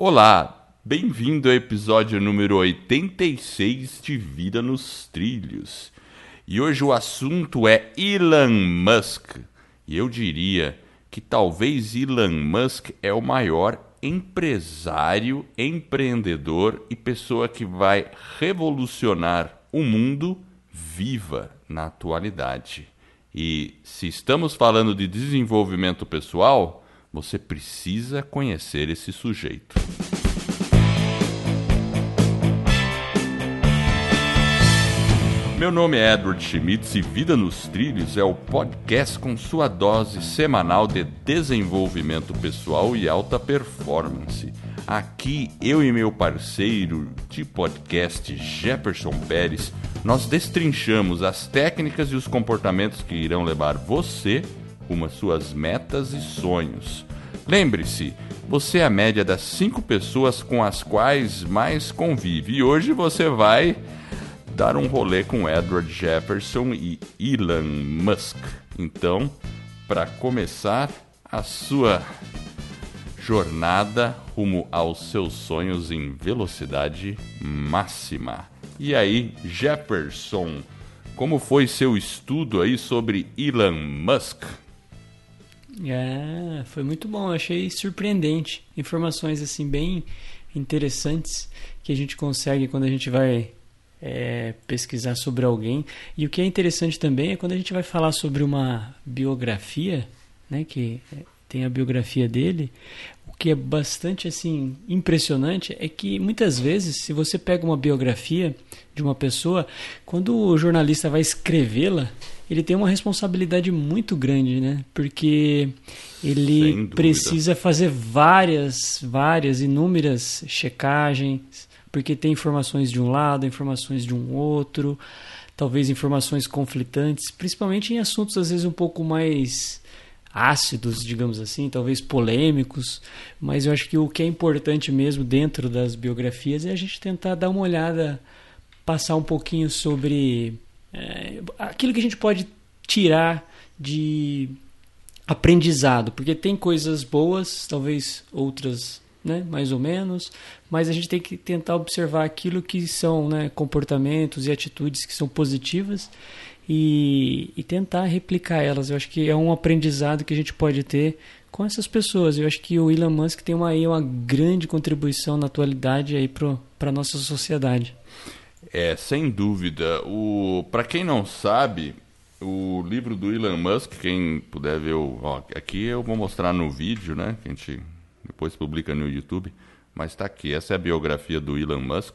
Olá, bem-vindo ao episódio número 86 de Vida nos Trilhos. E hoje o assunto é Elon Musk. E eu diria que talvez Elon Musk é o maior empresário, empreendedor e pessoa que vai revolucionar o mundo viva na atualidade. E se estamos falando de desenvolvimento pessoal, você precisa conhecer esse sujeito. Meu nome é Edward Schmitz e Vida nos Trilhos é o podcast com sua dose semanal de desenvolvimento pessoal e alta performance. Aqui, eu e meu parceiro de podcast, Jefferson Pérez, nós destrinchamos as técnicas e os comportamentos que irão levar você às suas metas e sonhos. Lembre-se, você é a média das cinco pessoas com as quais mais convive e hoje você vai dar um rolê com Edward Jefferson e Elon Musk. Então, para começar a sua jornada rumo aos seus sonhos em velocidade máxima. E aí, Jefferson, como foi seu estudo aí sobre Elon Musk? É, foi muito bom, achei surpreendente. Informações assim bem interessantes que a gente consegue quando a gente vai é, pesquisar sobre alguém. E o que é interessante também é quando a gente vai falar sobre uma biografia, né, que tem a biografia dele, que é bastante assim impressionante é que muitas vezes, se você pega uma biografia de uma pessoa, quando o jornalista vai escrevê-la, ele tem uma responsabilidade muito grande, né? Porque ele precisa fazer várias, várias, inúmeras checagens, porque tem informações de um lado, informações de um outro, talvez informações conflitantes, principalmente em assuntos às vezes um pouco mais ácidos, digamos assim, talvez polêmicos, mas eu acho que o que é importante mesmo dentro das biografias é a gente tentar dar uma olhada, passar um pouquinho sobre é, aquilo que a gente pode tirar de aprendizado, porque tem coisas boas, talvez outras né, mais ou menos, mas a gente tem que tentar observar aquilo que são né, comportamentos e atitudes que são positivas e, e, tentar replicar elas. Eu acho que é um aprendizado que a gente pode ter com essas pessoas. Eu acho que o Elon Musk tem uma, uma grande contribuição na atualidade aí para a nossa sociedade. É, sem dúvida. O para quem não sabe, o livro do Elon Musk, quem puder ver, o, ó, aqui eu vou mostrar no vídeo, né? Que a gente depois publica no YouTube, mas está aqui. Essa é a biografia do Elon Musk.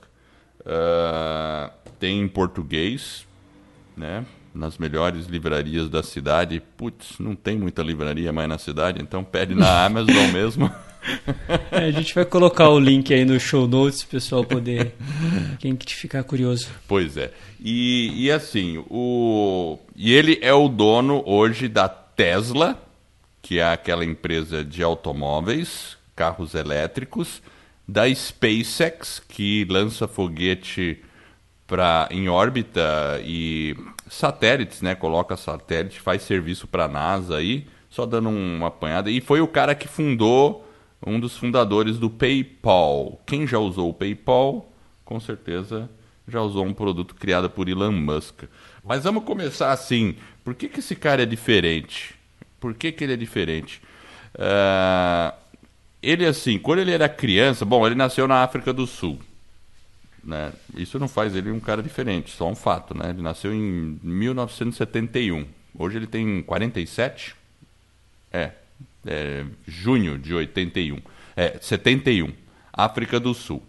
Uh, tem em português, né? Nas melhores livrarias da cidade. Putz, não tem muita livraria mais na cidade, então pede na Amazon mesmo. É, a gente vai colocar o link aí no show notes, pessoal poder quem ficar curioso. Pois é. E, e assim, o e ele é o dono hoje da Tesla, que é aquela empresa de automóveis carros elétricos, da SpaceX, que lança foguete pra, em órbita e satélites, né? Coloca satélite, faz serviço para a NASA aí, só dando uma apanhada. E foi o cara que fundou, um dos fundadores do PayPal. Quem já usou o PayPal, com certeza já usou um produto criado por Elon Musk. Mas vamos começar assim. Por que, que esse cara é diferente? Por que, que ele é diferente? Uh, ele, assim, quando ele era criança, bom, ele nasceu na África do Sul. Né? Isso não faz ele um cara diferente, só um fato, né? Ele nasceu em 1971. Hoje ele tem 47. É, é junho de 81. É, 71. África do Sul.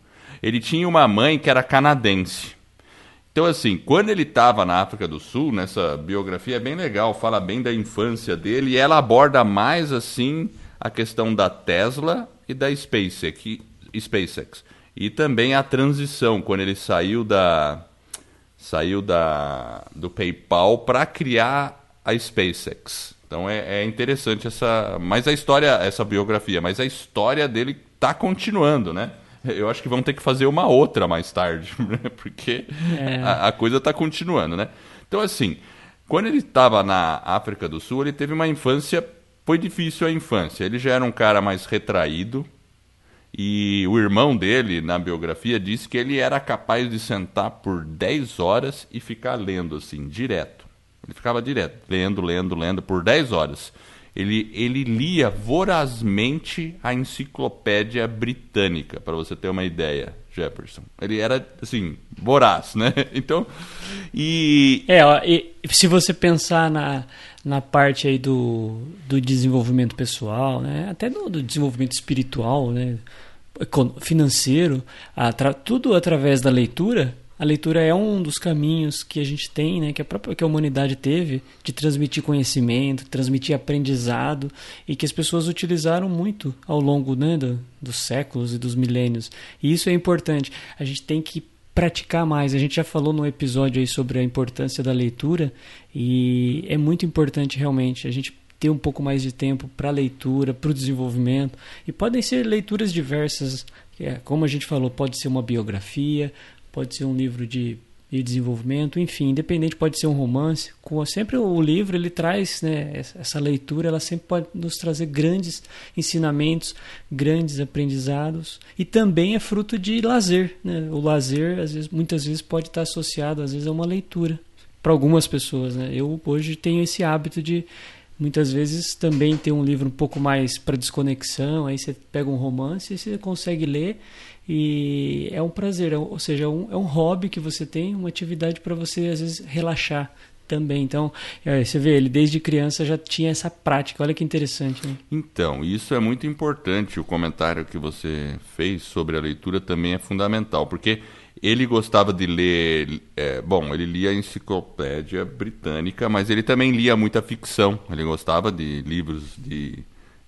Ele tinha uma mãe que era canadense. Então, assim, quando ele estava na África do Sul, nessa biografia é bem legal, fala bem da infância dele e ela aborda mais, assim, a questão da Tesla e da SpaceX, SpaceX. E também a transição, quando ele saiu da saiu da do PayPal para criar a SpaceX. Então é, é, interessante essa, mas a história, essa biografia, mas a história dele está continuando, né? Eu acho que vão ter que fazer uma outra mais tarde, né? porque é. a, a, coisa está continuando, né? Então assim, quando ele estava na África do Sul, ele teve uma infância foi difícil a infância. Ele já era um cara mais retraído E o irmão dele, na biografia, disse que ele era capaz de sentar por 10 horas e ficar lendo assim, direto. Ele ficava direto, lendo, lendo, lendo por 10 horas. Ele, ele lia vorazmente a enciclopédia britânica, para você ter uma ideia, Jefferson. Ele era, assim, voraz, né? Então, e... É, ó, e se você pensar na, na parte aí do, do desenvolvimento pessoal, né? Até do, do desenvolvimento espiritual, né? Financeiro, atra, tudo através da leitura, a leitura é um dos caminhos que a gente tem, né, que a própria que a humanidade teve de transmitir conhecimento, transmitir aprendizado e que as pessoas utilizaram muito ao longo né, do, dos séculos e dos milênios. E isso é importante. A gente tem que praticar mais. A gente já falou no episódio aí sobre a importância da leitura e é muito importante realmente a gente ter um pouco mais de tempo para leitura, para o desenvolvimento. E podem ser leituras diversas, é, como a gente falou, pode ser uma biografia, pode ser um livro de, de desenvolvimento, enfim, independente, pode ser um romance. Com, sempre o livro ele traz, né, essa leitura, ela sempre pode nos trazer grandes ensinamentos, grandes aprendizados e também é fruto de lazer. Né? O lazer, às vezes, muitas vezes, pode estar associado, às vezes, a uma leitura. Para algumas pessoas, né? Eu hoje tenho esse hábito de Muitas vezes também tem um livro um pouco mais para desconexão, aí você pega um romance e você consegue ler e é um prazer, é ou seja, é um, é um hobby que você tem, uma atividade para você às vezes relaxar também. Então, é, você vê, ele desde criança já tinha essa prática. Olha que interessante. Né? Então, isso é muito importante. O comentário que você fez sobre a leitura também é fundamental, porque ele gostava de ler. É, bom, ele lia a enciclopédia britânica, mas ele também lia muita ficção. Ele gostava de livros de.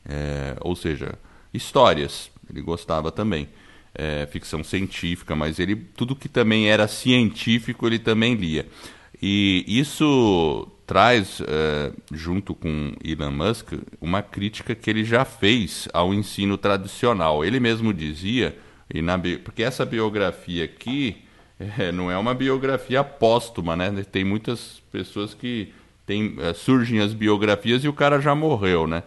É, ou seja, histórias. Ele gostava também. É, ficção científica, mas ele tudo que também era científico ele também lia. E isso traz, é, junto com Elon Musk, uma crítica que ele já fez ao ensino tradicional. Ele mesmo dizia e na, porque essa biografia aqui é, não é uma biografia póstuma, né? Tem muitas pessoas que tem, é, surgem as biografias e o cara já morreu, né?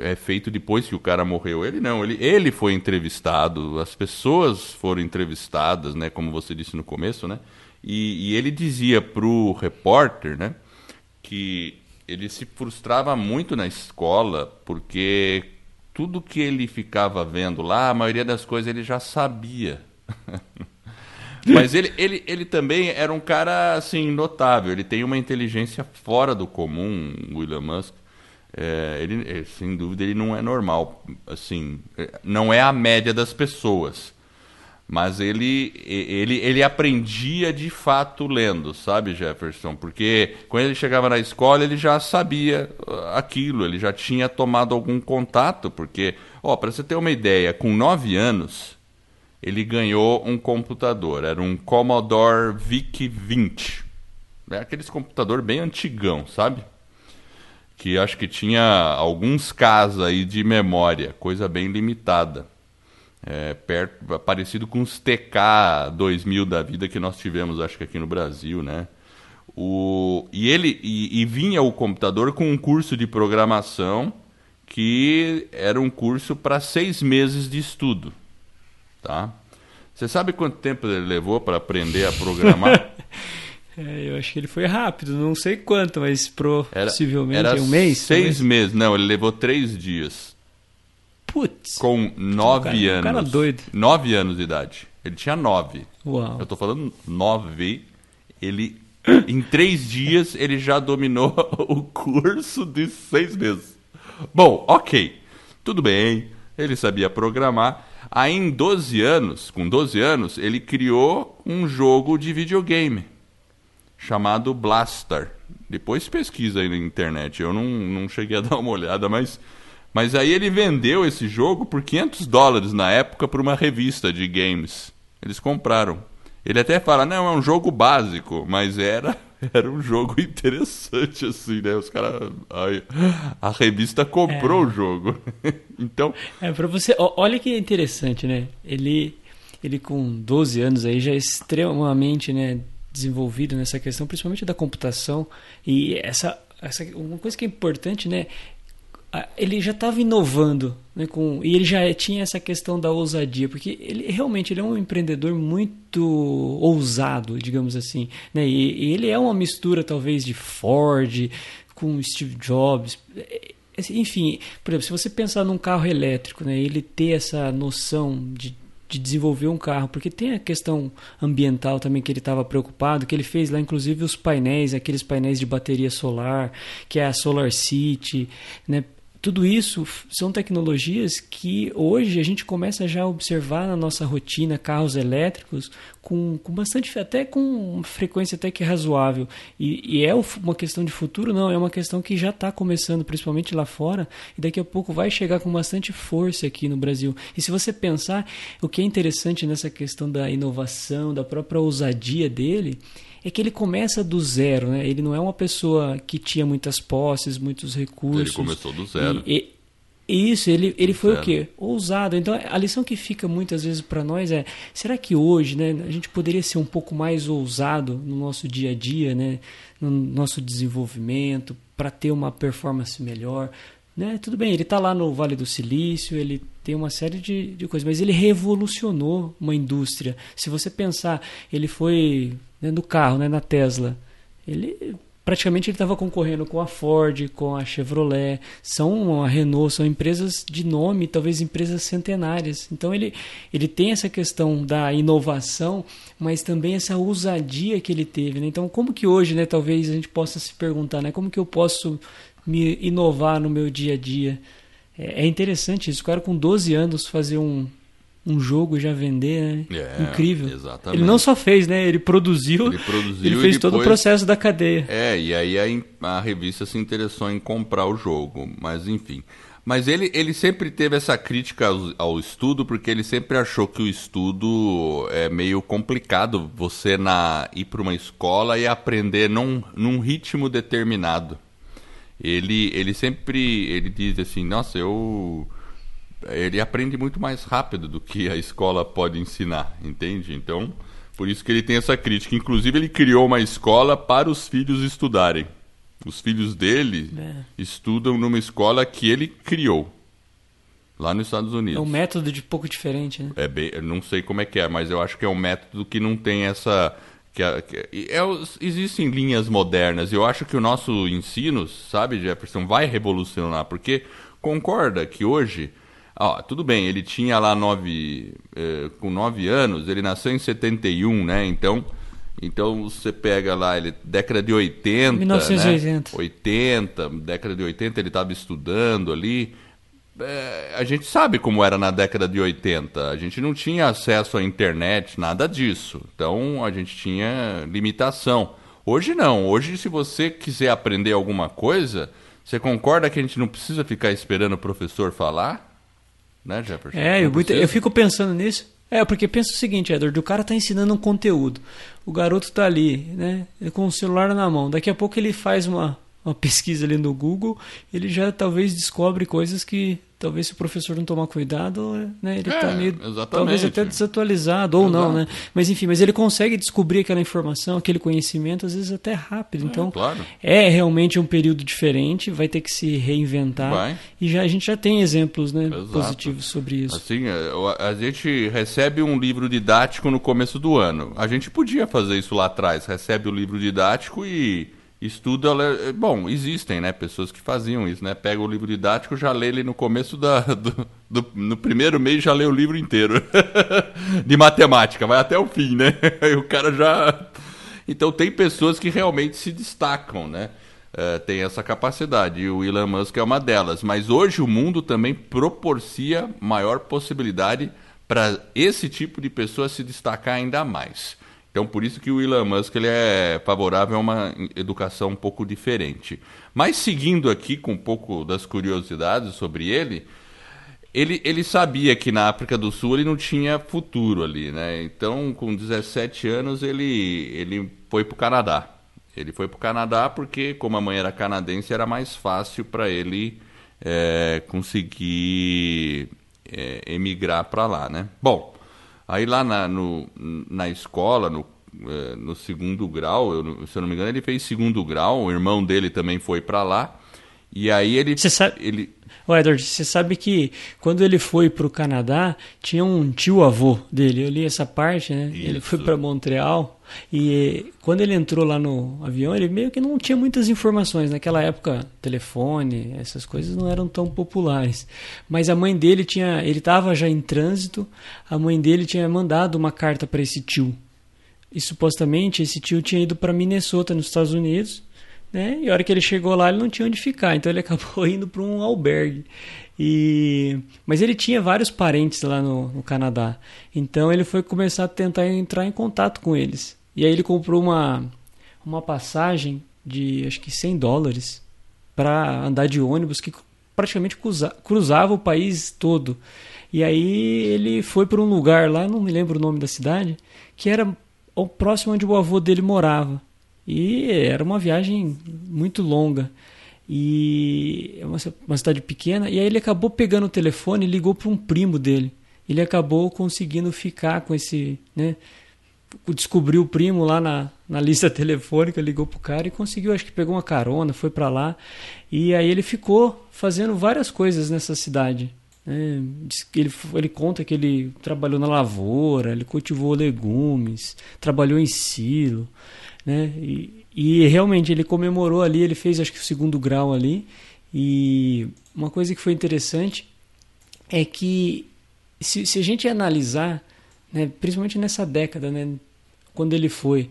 É feito depois que o cara morreu. Ele não, ele, ele foi entrevistado, as pessoas foram entrevistadas, né? Como você disse no começo, né? E, e ele dizia pro repórter, né? Que ele se frustrava muito na escola porque tudo que ele ficava vendo lá, a maioria das coisas ele já sabia. Mas ele, ele, ele também era um cara assim notável. Ele tem uma inteligência fora do comum, William Musk. É, ele, é, sem dúvida, ele não é normal. Assim, é, não é a média das pessoas. Mas ele, ele, ele aprendia de fato lendo, sabe, Jefferson? Porque quando ele chegava na escola, ele já sabia uh, aquilo, ele já tinha tomado algum contato. Porque, ó, para você ter uma ideia, com nove anos, ele ganhou um computador. Era um Commodore VIC-20. É aqueles computador bem antigão, sabe? Que acho que tinha alguns Ks aí de memória, coisa bem limitada é, perto, parecido com os TK 2000 da vida que nós tivemos, acho que aqui no Brasil, né? O, e ele e, e vinha o computador com um curso de programação que era um curso para seis meses de estudo, tá? Você sabe quanto tempo ele levou para aprender a programar? é, eu acho que ele foi rápido, não sei quanto, mas pro, era, possivelmente era um mês. Seis meses, não, ele levou três dias. Putz. Com nove cara, anos. Cara doido. Nove anos de idade. Ele tinha nove. Uau. Eu tô falando nove. Ele. Em três dias ele já dominou o curso de seis meses. Bom, ok. Tudo bem. Ele sabia programar. Aí em 12 anos, com 12 anos, ele criou um jogo de videogame chamado Blaster. Depois pesquisa aí na internet. Eu não, não cheguei a dar uma olhada, mas mas aí ele vendeu esse jogo por 500 dólares na época para uma revista de games. Eles compraram. Ele até fala, não, é um jogo básico, mas era era um jogo interessante assim, né? Os caras a, revista comprou é. o jogo. então, é para você, olha que interessante, né? Ele ele com 12 anos aí já é extremamente, né, desenvolvido nessa questão, principalmente da computação e essa essa uma coisa que é importante, né? Ele já estava inovando, né, com, e ele já tinha essa questão da ousadia, porque ele realmente ele é um empreendedor muito ousado, digamos assim, né, e, e ele é uma mistura talvez de Ford com Steve Jobs, enfim, por exemplo, se você pensar num carro elétrico, né, ele ter essa noção de de desenvolver um carro, porque tem a questão ambiental também que ele estava preocupado, que ele fez lá inclusive os painéis, aqueles painéis de bateria solar, que é a Solar City, né? Tudo isso são tecnologias que hoje a gente começa já a observar na nossa rotina carros elétricos com, com bastante até com uma frequência até que razoável. E, e é uma questão de futuro? Não é uma questão que já está começando principalmente lá fora e daqui a pouco vai chegar com bastante força aqui no Brasil. E se você pensar o que é interessante nessa questão da inovação da própria ousadia dele é que ele começa do zero, né? Ele não é uma pessoa que tinha muitas posses, muitos recursos. Ele começou do zero. E, e, isso, ele, ele foi zero. o quê? Ousado. Então, a lição que fica muitas vezes para nós é: será que hoje, né, a gente poderia ser um pouco mais ousado no nosso dia a dia, né, no nosso desenvolvimento, para ter uma performance melhor? Né? Tudo bem, ele está lá no Vale do Silício, ele tem uma série de, de coisas, mas ele revolucionou uma indústria. Se você pensar, ele foi né, no carro, né, na Tesla. Ele praticamente ele estava concorrendo com a Ford, com a Chevrolet, são a Renault, são empresas de nome, talvez empresas centenárias. Então ele, ele tem essa questão da inovação, mas também essa ousadia que ele teve. Né? Então como que hoje, né, talvez a gente possa se perguntar, né, como que eu posso me inovar no meu dia a dia? É, é interessante isso. O cara com 12 anos fazer um, um jogo já vender, né? É, Incrível. Exatamente. Ele não só fez, né? Ele produziu, ele, produziu ele fez depois, todo o processo da cadeia. É, e aí a, a, revista se interessou em comprar o jogo, mas enfim. Mas ele, ele sempre teve essa crítica ao, ao estudo, porque ele sempre achou que o estudo é meio complicado você na, ir para uma escola e aprender num, num ritmo determinado. Ele, ele sempre ele diz assim, nossa, eu ele aprende muito mais rápido do que a escola pode ensinar, entende? Então, por isso que ele tem essa crítica. Inclusive, ele criou uma escola para os filhos estudarem. Os filhos dele é. estudam numa escola que ele criou. Lá nos Estados Unidos. É um método de pouco diferente, né? É bem, eu não sei como é que é, mas eu acho que é um método que não tem essa. Que, que é, existem linhas modernas. Eu acho que o nosso ensino, sabe, Jefferson, vai revolucionar. Porque concorda que hoje Tudo bem, ele tinha lá nove, eh, com nove anos, ele nasceu em 71, né? Então, então você pega lá, ele década de 80, 1980. Né? 80, década de 80 ele estava estudando ali. É, a gente sabe como era na década de 80. A gente não tinha acesso à internet, nada disso. Então a gente tinha limitação. Hoje não. Hoje, se você quiser aprender alguma coisa, você concorda que a gente não precisa ficar esperando o professor falar? Né, Jefferson? É, eu, muito, eu fico pensando nisso. É, porque pensa o seguinte, Edward, o cara tá ensinando um conteúdo. O garoto tá ali, né, com o celular na mão. Daqui a pouco ele faz uma, uma pesquisa ali no Google, ele já talvez descobre coisas que talvez se o professor não tomar cuidado, né, ele está é, meio exatamente. talvez até desatualizado ou Exato. não, né? Mas enfim, mas ele consegue descobrir aquela informação, aquele conhecimento às vezes até rápido. É, então, claro. é realmente um período diferente, vai ter que se reinventar. Vai. E já a gente já tem exemplos, né, positivos sobre isso. Assim, é, a gente recebe um livro didático no começo do ano. A gente podia fazer isso lá atrás, recebe o livro didático e estuda. É, bom, existem né, pessoas que faziam isso, né? Pega o livro didático, já lê ele no começo da. Do, do, no primeiro mês já lê o livro inteiro. de matemática, vai até o fim, né? Aí o cara já. Então tem pessoas que realmente se destacam, né? Uh, tem essa capacidade. E o Elon Musk é uma delas. Mas hoje o mundo também proporcia maior possibilidade para esse tipo de pessoa se destacar ainda mais. Então, por isso que o Elon Musk ele é favorável a uma educação um pouco diferente. Mas, seguindo aqui com um pouco das curiosidades sobre ele, ele, ele sabia que na África do Sul ele não tinha futuro ali, né? Então, com 17 anos, ele, ele foi para o Canadá. Ele foi para o Canadá porque, como a mãe era canadense, era mais fácil para ele é, conseguir é, emigrar para lá, né? Bom, Aí lá na, no, na escola, no, é, no segundo grau, eu, se eu não me engano, ele fez segundo grau, o irmão dele também foi para lá. E aí ele. Você sabe. Ele, Ô, Edward, você sabe que quando ele foi para o Canadá, tinha um tio-avô dele. Eu li essa parte, né? Isso. Ele foi para Montreal e quando ele entrou lá no avião, ele meio que não tinha muitas informações. Naquela época, telefone, essas coisas não eram tão populares. Mas a mãe dele tinha. Ele estava já em trânsito, a mãe dele tinha mandado uma carta para esse tio. E supostamente esse tio tinha ido para Minnesota, nos Estados Unidos né? E a hora que ele chegou lá, ele não tinha onde ficar, então ele acabou indo para um albergue. E... Mas ele tinha vários parentes lá no, no, Canadá, então ele foi começar a tentar entrar em contato com eles. E aí ele comprou uma, uma passagem de acho que 100 dólares para andar de ônibus que praticamente cruza, cruzava o país todo. E aí ele foi para um lugar lá, não me lembro o nome da cidade, que era o próximo onde o avô dele morava. E era uma viagem muito longa. E é uma, cidade pequena. E aí ele acabou pegando o telefone e ligou para um primo dele. Ele acabou conseguindo ficar com esse. Né, descobriu o primo lá na, na lista telefônica, ligou pro cara e conseguiu, acho que pegou uma carona, foi para lá. E aí ele ficou fazendo várias coisas nessa cidade. Né. ele, ele conta que ele trabalhou na lavoura, ele cultivou legumes, trabalhou em silo né? E, e realmente ele comemorou ali, ele fez acho que o segundo grau ali. E uma coisa que foi interessante é que se, se a gente analisar, né, principalmente nessa década, né, quando ele foi,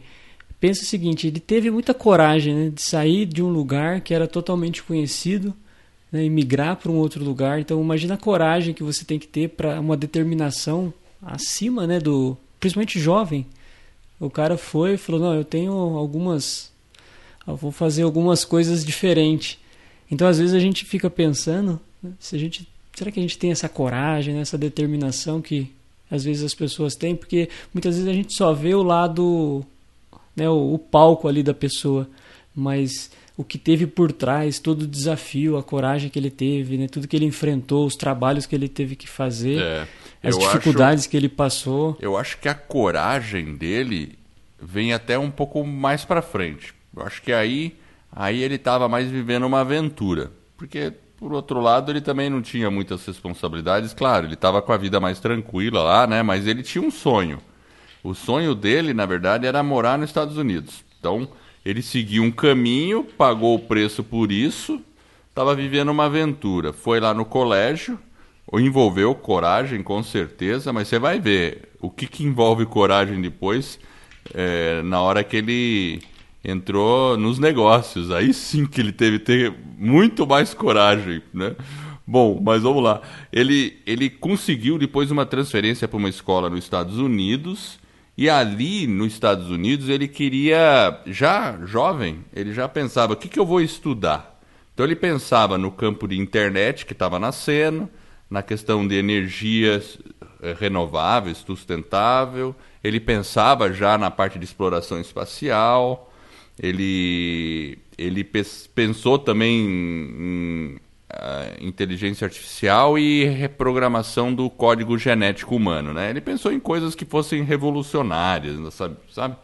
pensa o seguinte: ele teve muita coragem né, de sair de um lugar que era totalmente conhecido né, e migrar para um outro lugar. Então, imagina a coragem que você tem que ter para uma determinação acima né, do. principalmente jovem o cara foi e falou: Não, eu tenho algumas. Eu vou fazer algumas coisas diferentes. Então, às vezes, a gente fica pensando: né, se a gente, será que a gente tem essa coragem, né, essa determinação que às vezes as pessoas têm? Porque muitas vezes a gente só vê o lado, né, o, o palco ali da pessoa, mas o que teve por trás, todo o desafio, a coragem que ele teve, né, tudo que ele enfrentou, os trabalhos que ele teve que fazer. É as dificuldades acho, que ele passou. Eu acho que a coragem dele vem até um pouco mais para frente. Eu acho que aí, aí ele estava mais vivendo uma aventura. Porque, por outro lado, ele também não tinha muitas responsabilidades. Claro, ele estava com a vida mais tranquila lá, né? Mas ele tinha um sonho. O sonho dele, na verdade, era morar nos Estados Unidos. Então, ele seguiu um caminho, pagou o preço por isso, estava vivendo uma aventura. Foi lá no colégio, envolveu coragem, com certeza, mas você vai ver o que, que envolve coragem depois, é, na hora que ele entrou nos negócios. Aí sim que ele teve ter muito mais coragem, né? Bom, mas vamos lá. Ele, ele conseguiu depois uma transferência para uma escola nos Estados Unidos. E ali nos Estados Unidos ele queria, já jovem, ele já pensava: o que, que eu vou estudar? Então ele pensava no campo de internet que estava nascendo, na questão de energias eh, renováveis, sustentável. Ele pensava já na parte de exploração espacial. Ele, ele pensou também em inteligência artificial e reprogramação do código genético humano. Né? Ele pensou em coisas que fossem revolucionárias, sabe? sabe?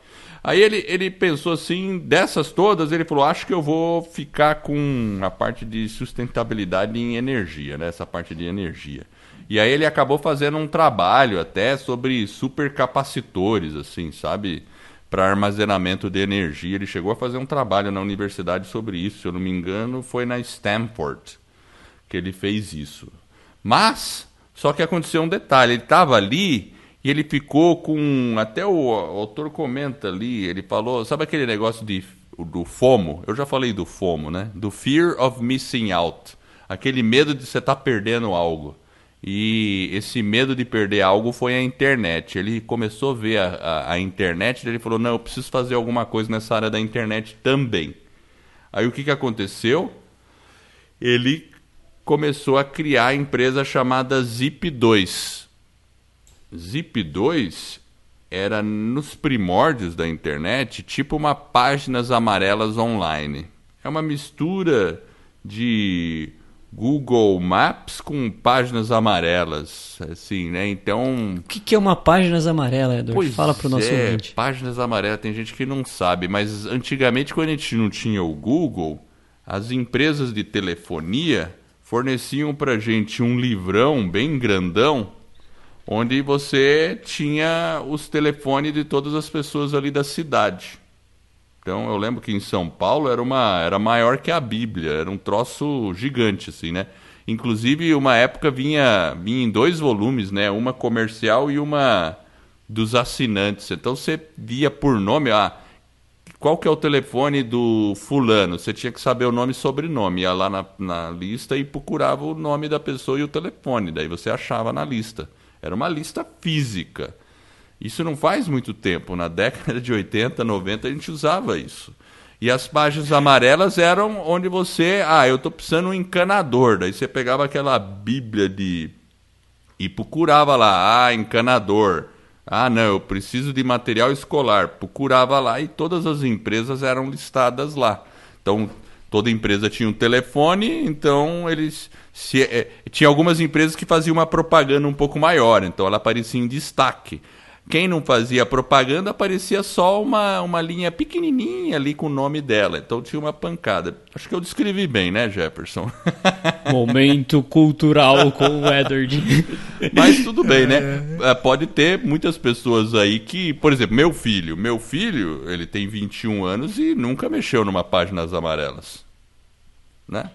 Aí ele, ele pensou assim, dessas todas, ele falou, acho que eu vou ficar com a parte de sustentabilidade em energia, né? Essa parte de energia. E aí ele acabou fazendo um trabalho até sobre supercapacitores, assim, sabe? Para armazenamento de energia. Ele chegou a fazer um trabalho na universidade sobre isso, se eu não me engano, foi na Stanford que ele fez isso. Mas, só que aconteceu um detalhe, ele estava ali e ele ficou com. Até o, autor comenta ali, ele falou. Sabe aquele negócio de, do FOMO? Eu já falei do FOMO, né? Do Fear of Missing Out. Aquele medo de você estar tá perdendo algo. E esse medo de perder algo foi a internet. Ele começou a ver a, a, a internet e ele falou: Não, eu preciso fazer alguma coisa nessa área da internet também. Aí o que, que aconteceu? Ele começou a criar a empresa chamada Zip2 Zip2 era nos primórdios da internet, tipo uma páginas amarelas online. É uma mistura de Google Maps com páginas amarelas, assim, né? Então. O que, que é uma páginas amarela, Edward? Pois Fala para o nosso é, ouvinte. Páginas amarelas, tem gente que não sabe, mas antigamente, quando a gente não tinha o Google, as empresas de telefonia forneciam para gente um livrão bem grandão, onde você tinha os telefones de todas as pessoas ali da cidade. Então eu lembro que em São Paulo era uma era maior que a Bíblia, era um troço gigante assim, né? Inclusive uma época vinha vinha em dois volumes, né? Uma comercial e uma dos assinantes. Então você via por nome, ah, qual que é o telefone do fulano? Você tinha que saber o nome e sobrenome. Ia lá na, na lista e procurava o nome da pessoa e o telefone. Daí você achava na lista. Era uma lista física. Isso não faz muito tempo. Na década de 80, 90, a gente usava isso. E as páginas amarelas eram onde você. Ah, eu estou precisando um encanador. Daí você pegava aquela bíblia de. e procurava lá. Ah, encanador. Ah, não, eu preciso de material escolar. Procurava lá e todas as empresas eram listadas lá. Então, toda empresa tinha um telefone, então eles. Se, é, tinha algumas empresas que faziam uma propaganda um pouco maior, então ela aparecia em destaque. Quem não fazia propaganda aparecia só uma, uma linha pequenininha ali com o nome dela. Então tinha uma pancada. Acho que eu descrevi bem, né, Jefferson? Momento cultural com o Edward. Mas tudo bem, né? É. Pode ter muitas pessoas aí que, por exemplo, meu filho. Meu filho, ele tem 21 anos e nunca mexeu numa páginas amarelas. Né?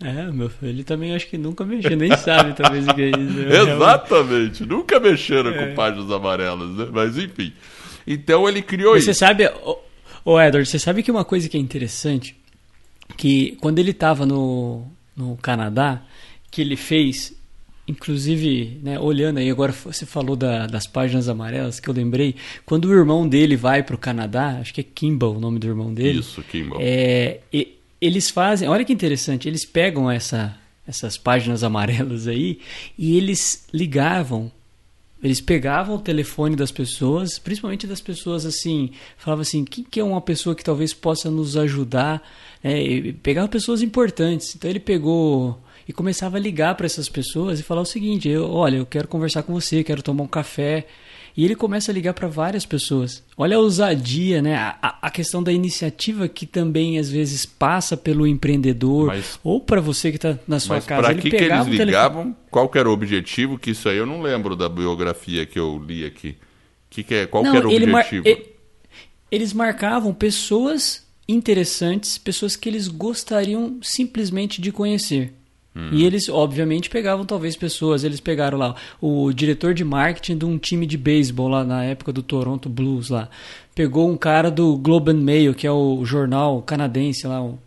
É, meu filho ele também acho que nunca mexeu, nem sabe talvez o que é isso. Exatamente, realmente... nunca mexeram é. com páginas amarelas, né? Mas enfim. Então ele criou Você isso. Você sabe, ô, ô Edward, você sabe que uma coisa que é interessante, que quando ele estava no, no Canadá, que ele fez, inclusive, né, olhando aí, agora você falou da, das páginas amarelas, que eu lembrei, quando o irmão dele vai para o Canadá, acho que é Kimball o nome do irmão dele. Isso, Kimball. É, e, eles fazem, olha que interessante, eles pegam essa, essas páginas amarelas aí e eles ligavam, eles pegavam o telefone das pessoas, principalmente das pessoas assim, falavam assim, quem que é uma pessoa que talvez possa nos ajudar, é, pegavam pessoas importantes, então ele pegou e começava a ligar para essas pessoas e falar o seguinte, eu, olha, eu quero conversar com você, quero tomar um café, e ele começa a ligar para várias pessoas. Olha a ousadia, né? A, a, questão da iniciativa que também às vezes passa pelo empreendedor mas, ou para você que está na sua mas casa. Para que, que eles ligavam? Qual era o objetivo? Que isso aí eu não lembro da biografia que eu li aqui. Que que é, qual não, que era o objetivo? Mar... Eles marcavam pessoas interessantes, pessoas que eles gostariam simplesmente de conhecer. Hum. E eles, obviamente, pegavam talvez pessoas. Eles pegaram lá o diretor de marketing de um time de beisebol lá na época do Toronto Blues lá. Pegou um cara do Globe and Mail, que é o jornal canadense lá, um,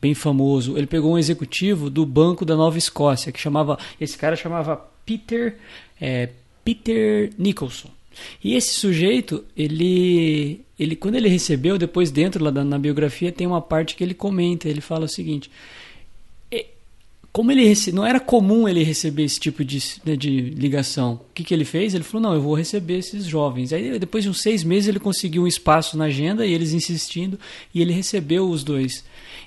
bem famoso. Ele pegou um executivo do Banco da Nova Escócia, que chamava. Esse cara chamava Peter, é, Peter Nicholson. E esse sujeito, ele, ele quando ele recebeu, depois dentro lá da, na biografia, tem uma parte que ele comenta, ele fala o seguinte: como ele rece... não era comum ele receber esse tipo de, né, de ligação. O que, que ele fez? Ele falou: não, eu vou receber esses jovens. Aí depois de uns seis meses ele conseguiu um espaço na agenda e eles insistindo e ele recebeu os dois.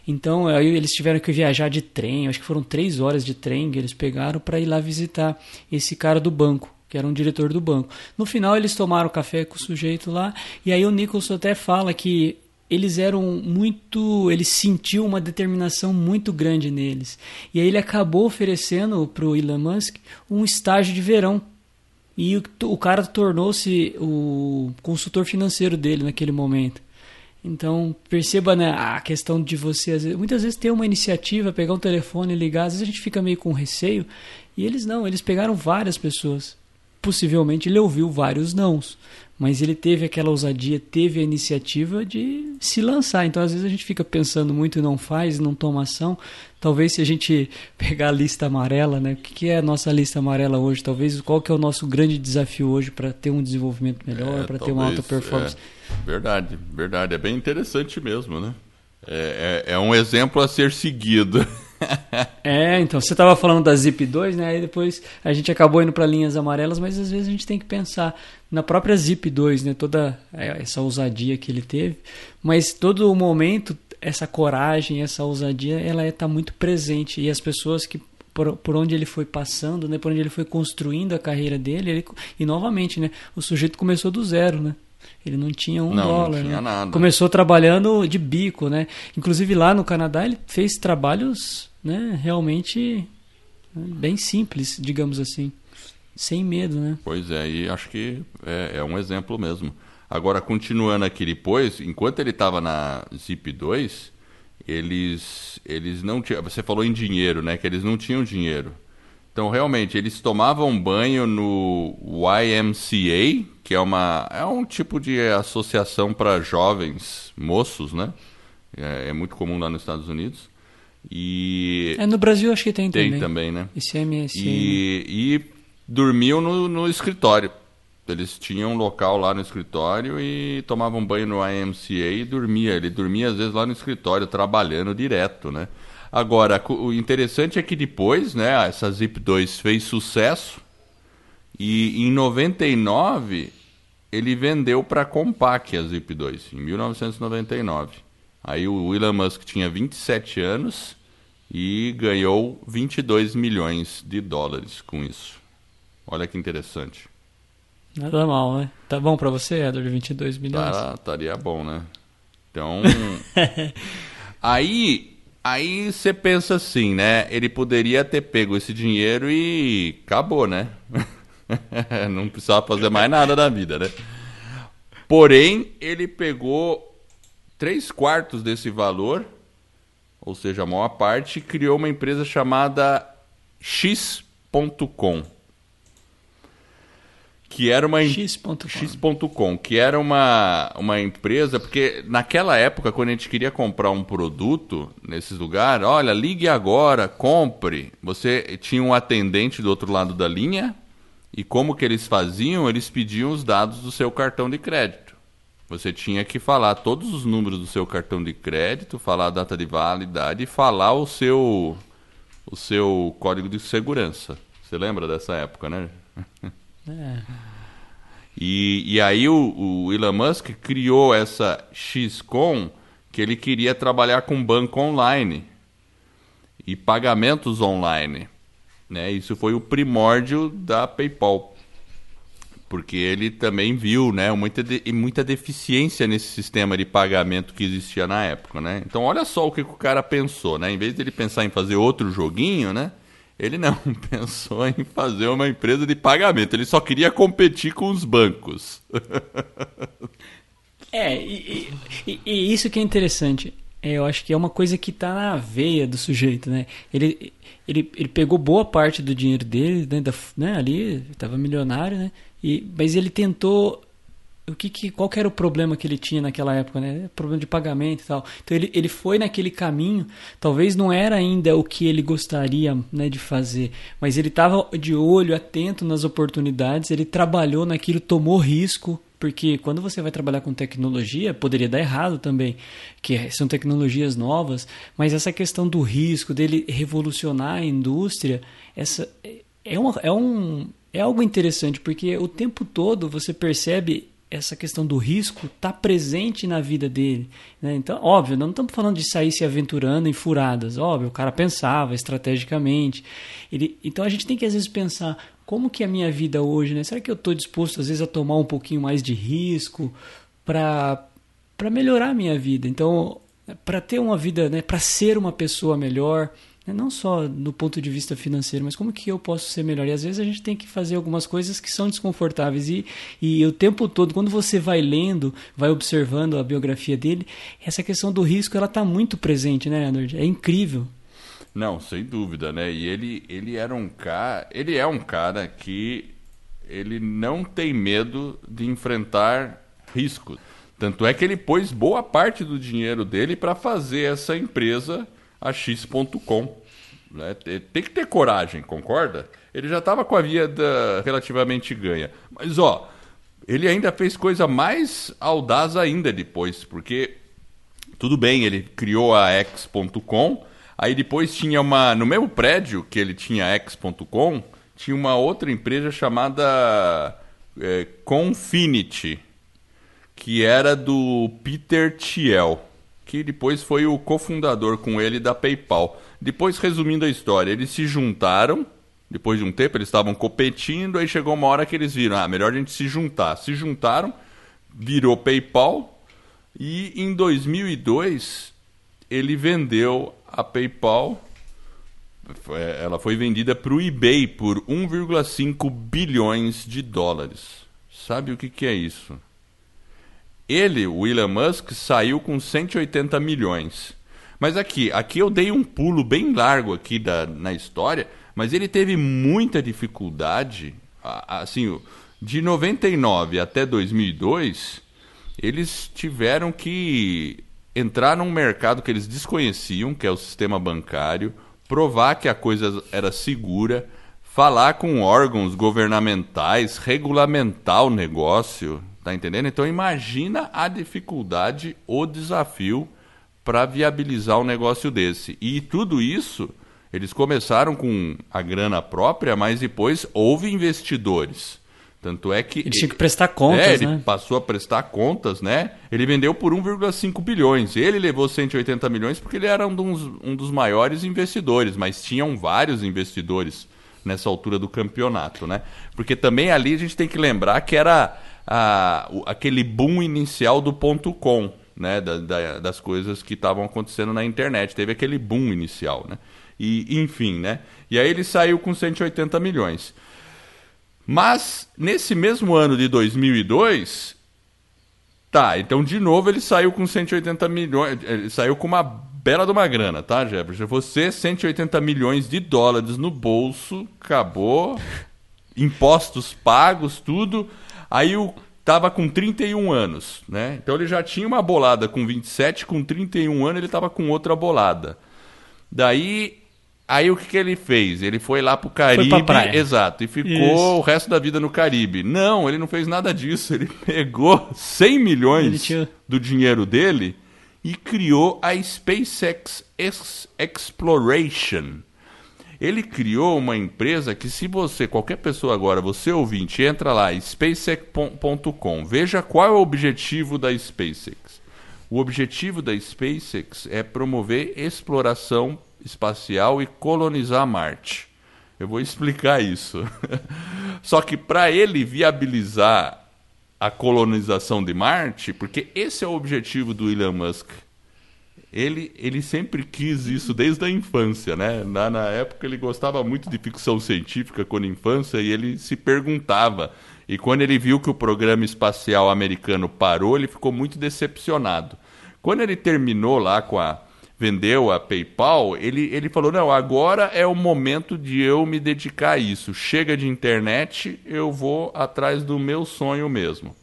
Então aí eles tiveram que viajar de trem. Acho que foram três horas de trem que eles pegaram para ir lá visitar esse cara do banco que era um diretor do banco. No final eles tomaram café com o sujeito lá e aí o Nicholson até fala que eles eram muito. Ele sentiu uma determinação muito grande neles. E aí ele acabou oferecendo para o Elon Musk um estágio de verão. E o, o cara tornou-se o consultor financeiro dele naquele momento. Então, perceba né, a questão de você, vezes, muitas vezes, ter uma iniciativa, pegar um telefone e ligar. Às vezes a gente fica meio com receio. E eles não, eles pegaram várias pessoas. Possivelmente ele ouviu vários nãos mas ele teve aquela ousadia, teve a iniciativa de se lançar. Então, às vezes, a gente fica pensando muito e não faz, não toma ação. Talvez se a gente pegar a lista amarela, né? O que é a nossa lista amarela hoje? Talvez qual que é o nosso grande desafio hoje para ter um desenvolvimento melhor, é, para ter uma alta performance? É, verdade, verdade. É bem interessante mesmo, né? É, é, é um exemplo a ser seguido. é, então, você estava falando da Zip 2, né? Aí depois a gente acabou indo para linhas amarelas, mas às vezes a gente tem que pensar na própria Zip 2, né? Toda é, essa ousadia que ele teve, mas todo o momento essa coragem, essa ousadia, ela está muito presente e as pessoas que por, por onde ele foi passando, né? Por onde ele foi construindo a carreira dele, ele, e novamente, né? O sujeito começou do zero, né? Ele não tinha um não, dólar. Não tinha né? nada. Começou trabalhando de bico, né? Inclusive lá no Canadá ele fez trabalhos, né? Realmente né, bem simples, digamos assim, sem medo, né? Pois é, e acho que é, é um exemplo mesmo. Agora, continuando aqui depois, enquanto ele estava na Zip 2, eles, eles não tinham. Você falou em dinheiro, né? Que eles não tinham dinheiro. Então, realmente, eles tomavam banho no YMCA, que é, uma, é um tipo de associação para jovens moços, né? É, é, muito comum lá nos Estados Unidos. E. É, no Brasil acho que tem, tem também. também, né? ICMS. E, e dormiam no, no escritório. Eles tinham um local lá no escritório e tomavam banho no IMCA e dormia. Ele dormia às vezes lá no escritório, trabalhando direto, né? Agora, o interessante é que depois, né, essa Zip 2 fez sucesso e em 99 ele vendeu para a Compaq a Zip 2, em 1999. Aí o Elon Musk tinha 27 anos e ganhou 22 milhões de dólares com isso. Olha que interessante. Nada mal, né? Tá bom para você, Edward, 22 milhões? Tá, estaria bom, né? Então, aí, aí você pensa assim, né? Ele poderia ter pego esse dinheiro e acabou, né? Não precisava fazer mais nada da vida, né? Porém, ele pegou três quartos desse valor, ou seja, a maior parte, e criou uma empresa chamada X.com que era uma X.com, que era uma, uma empresa, porque naquela época, quando a gente queria comprar um produto nesses lugares, olha, ligue agora, compre. Você tinha um atendente do outro lado da linha, e como que eles faziam? Eles pediam os dados do seu cartão de crédito. Você tinha que falar todos os números do seu cartão de crédito, falar a data de validade e falar o seu o seu código de segurança. Você lembra dessa época, né? É. E, e aí o, o, Elon Musk criou essa XCOM que ele queria trabalhar com banco online e pagamentos online. Né? Isso foi o primórdio da PayPal. Porque ele também viu né, muita, de, muita deficiência nesse sistema de pagamento que existia na época. Né? Então olha só o que, o cara pensou. Né? Em vez de ele pensar em fazer outro joguinho, né? Ele não pensou em fazer uma empresa de pagamento, ele só queria competir com os bancos. é, e, e, e, isso que é interessante. É, eu acho que é uma coisa que está na veia do sujeito, né? Ele, ele, ele pegou boa parte do dinheiro dele, né, da, né ali, estava milionário, né? E, mas ele tentou o que, que, qual que era o problema que ele tinha naquela época, né? Problema de pagamento e tal. Então ele, ele foi naquele caminho, talvez não era ainda o que ele gostaria né, de fazer, mas ele estava de olho, atento nas oportunidades, ele trabalhou naquilo, tomou risco, porque quando você vai trabalhar com tecnologia, poderia dar errado também, que são tecnologias novas, mas essa questão do risco, dele revolucionar a indústria, essa é, uma, é, um, é algo interessante, porque o tempo todo você percebe essa questão do risco está presente na vida dele. Né? Então, óbvio, não estamos falando de sair se aventurando em furadas. Óbvio, o cara pensava estrategicamente. Ele, então a gente tem que às vezes pensar como que é a minha vida hoje, né? Será que eu estou disposto às vezes a tomar um pouquinho mais de risco para para melhorar a minha vida? Então, para ter uma vida, né? Para ser uma pessoa melhor. Né? Não só do ponto de vista financeiro, mas como que eu posso ser melhor? E às vezes a gente tem que fazer algumas coisas que são desconfortáveis. E, e o tempo todo, quando você vai lendo, vai observando a biografia dele, essa questão do risco ela está muito presente, né, Edward? É incrível. Não, sem dúvida, né? E ele, ele era um cara. Ele é um cara que ele não tem medo de enfrentar riscos. Tanto é que ele pôs boa parte do dinheiro dele para fazer essa empresa a X.com. Né? Tem que ter coragem, concorda? Ele já estava com a vida relativamente ganha. Mas, ó, ele ainda fez coisa mais audaz ainda depois, porque tudo bem, ele criou a X.com, aí depois tinha uma. No mesmo prédio que ele tinha a X.com, tinha uma outra empresa chamada é, Confinity, que era do Peter Thiel que depois foi o cofundador com ele da PayPal. Depois, resumindo a história, eles se juntaram, depois de um tempo, eles estavam competindo, aí chegou uma hora que eles viram, ah, melhor a gente se juntar. Se juntaram, virou PayPal e em 2002 ele vendeu a PayPal. Ela foi vendida para o eBay por 1,5 bilhões de dólares. Sabe o que, que é isso? Ele, o Elon Musk, saiu com 180 milhões. Mas aqui, aqui eu dei um pulo bem largo aqui da, na história, mas ele teve muita dificuldade, assim, de 99 até 2002, eles tiveram que entrar num mercado que eles desconheciam, que é o sistema bancário, provar que a coisa era segura, falar com órgãos governamentais, regulamentar o negócio, tá entendendo? Então imagina a dificuldade, o desafio para viabilizar um negócio desse. E tudo isso, eles começaram com a grana própria, mas depois houve investidores. Tanto é que. Ele tinha que prestar contas, é, ele né? passou a prestar contas, né? Ele vendeu por 1,5 bilhões. Ele levou 180 milhões porque ele era um dos, um dos maiores investidores, mas tinham vários investidores nessa altura do campeonato, né? Porque também ali a gente tem que lembrar que era a, aquele boom inicial do ponto com, né? Da, da, das coisas que estavam acontecendo na internet. Teve aquele boom inicial, né? E, enfim, né? E aí ele saiu com 180 milhões. Mas, nesse mesmo ano de 2002, tá, então de novo ele saiu com 180 milhões, ele saiu com uma bela de uma grana, tá, Jefferson? Você, 180 milhões de dólares no bolso, acabou, impostos pagos, tudo, aí o tava com 31 anos, né? Então ele já tinha uma bolada com 27, com 31 anos ele tava com outra bolada. Daí Aí o que, que ele fez? Ele foi lá pro Caribe, Foi pra praia. exato, e ficou Isso. o resto da vida no Caribe. Não, ele não fez nada disso. Ele pegou 100 milhões tinha- do dinheiro dele e criou a SpaceX Ex- Exploration. Ele criou uma empresa que se você, qualquer pessoa agora, você ouvinte, entra lá, spacex.com, veja qual é o objetivo da SpaceX. O objetivo da SpaceX é promover exploração espacial e colonizar Marte. Eu vou explicar isso. Só que para ele viabilizar a colonização de Marte, porque esse é o objetivo do Elon Musk. Ele, ele sempre quis isso desde a infância, né? Na, na época ele gostava muito de ficção científica quando infância e ele se perguntava. E quando ele viu que o programa espacial americano parou, ele ficou muito decepcionado. Quando ele terminou lá com a vendeu a PayPal, ele, ele falou: "Não, agora é o momento de eu me dedicar a isso. Chega de internet, eu vou atrás do meu sonho mesmo."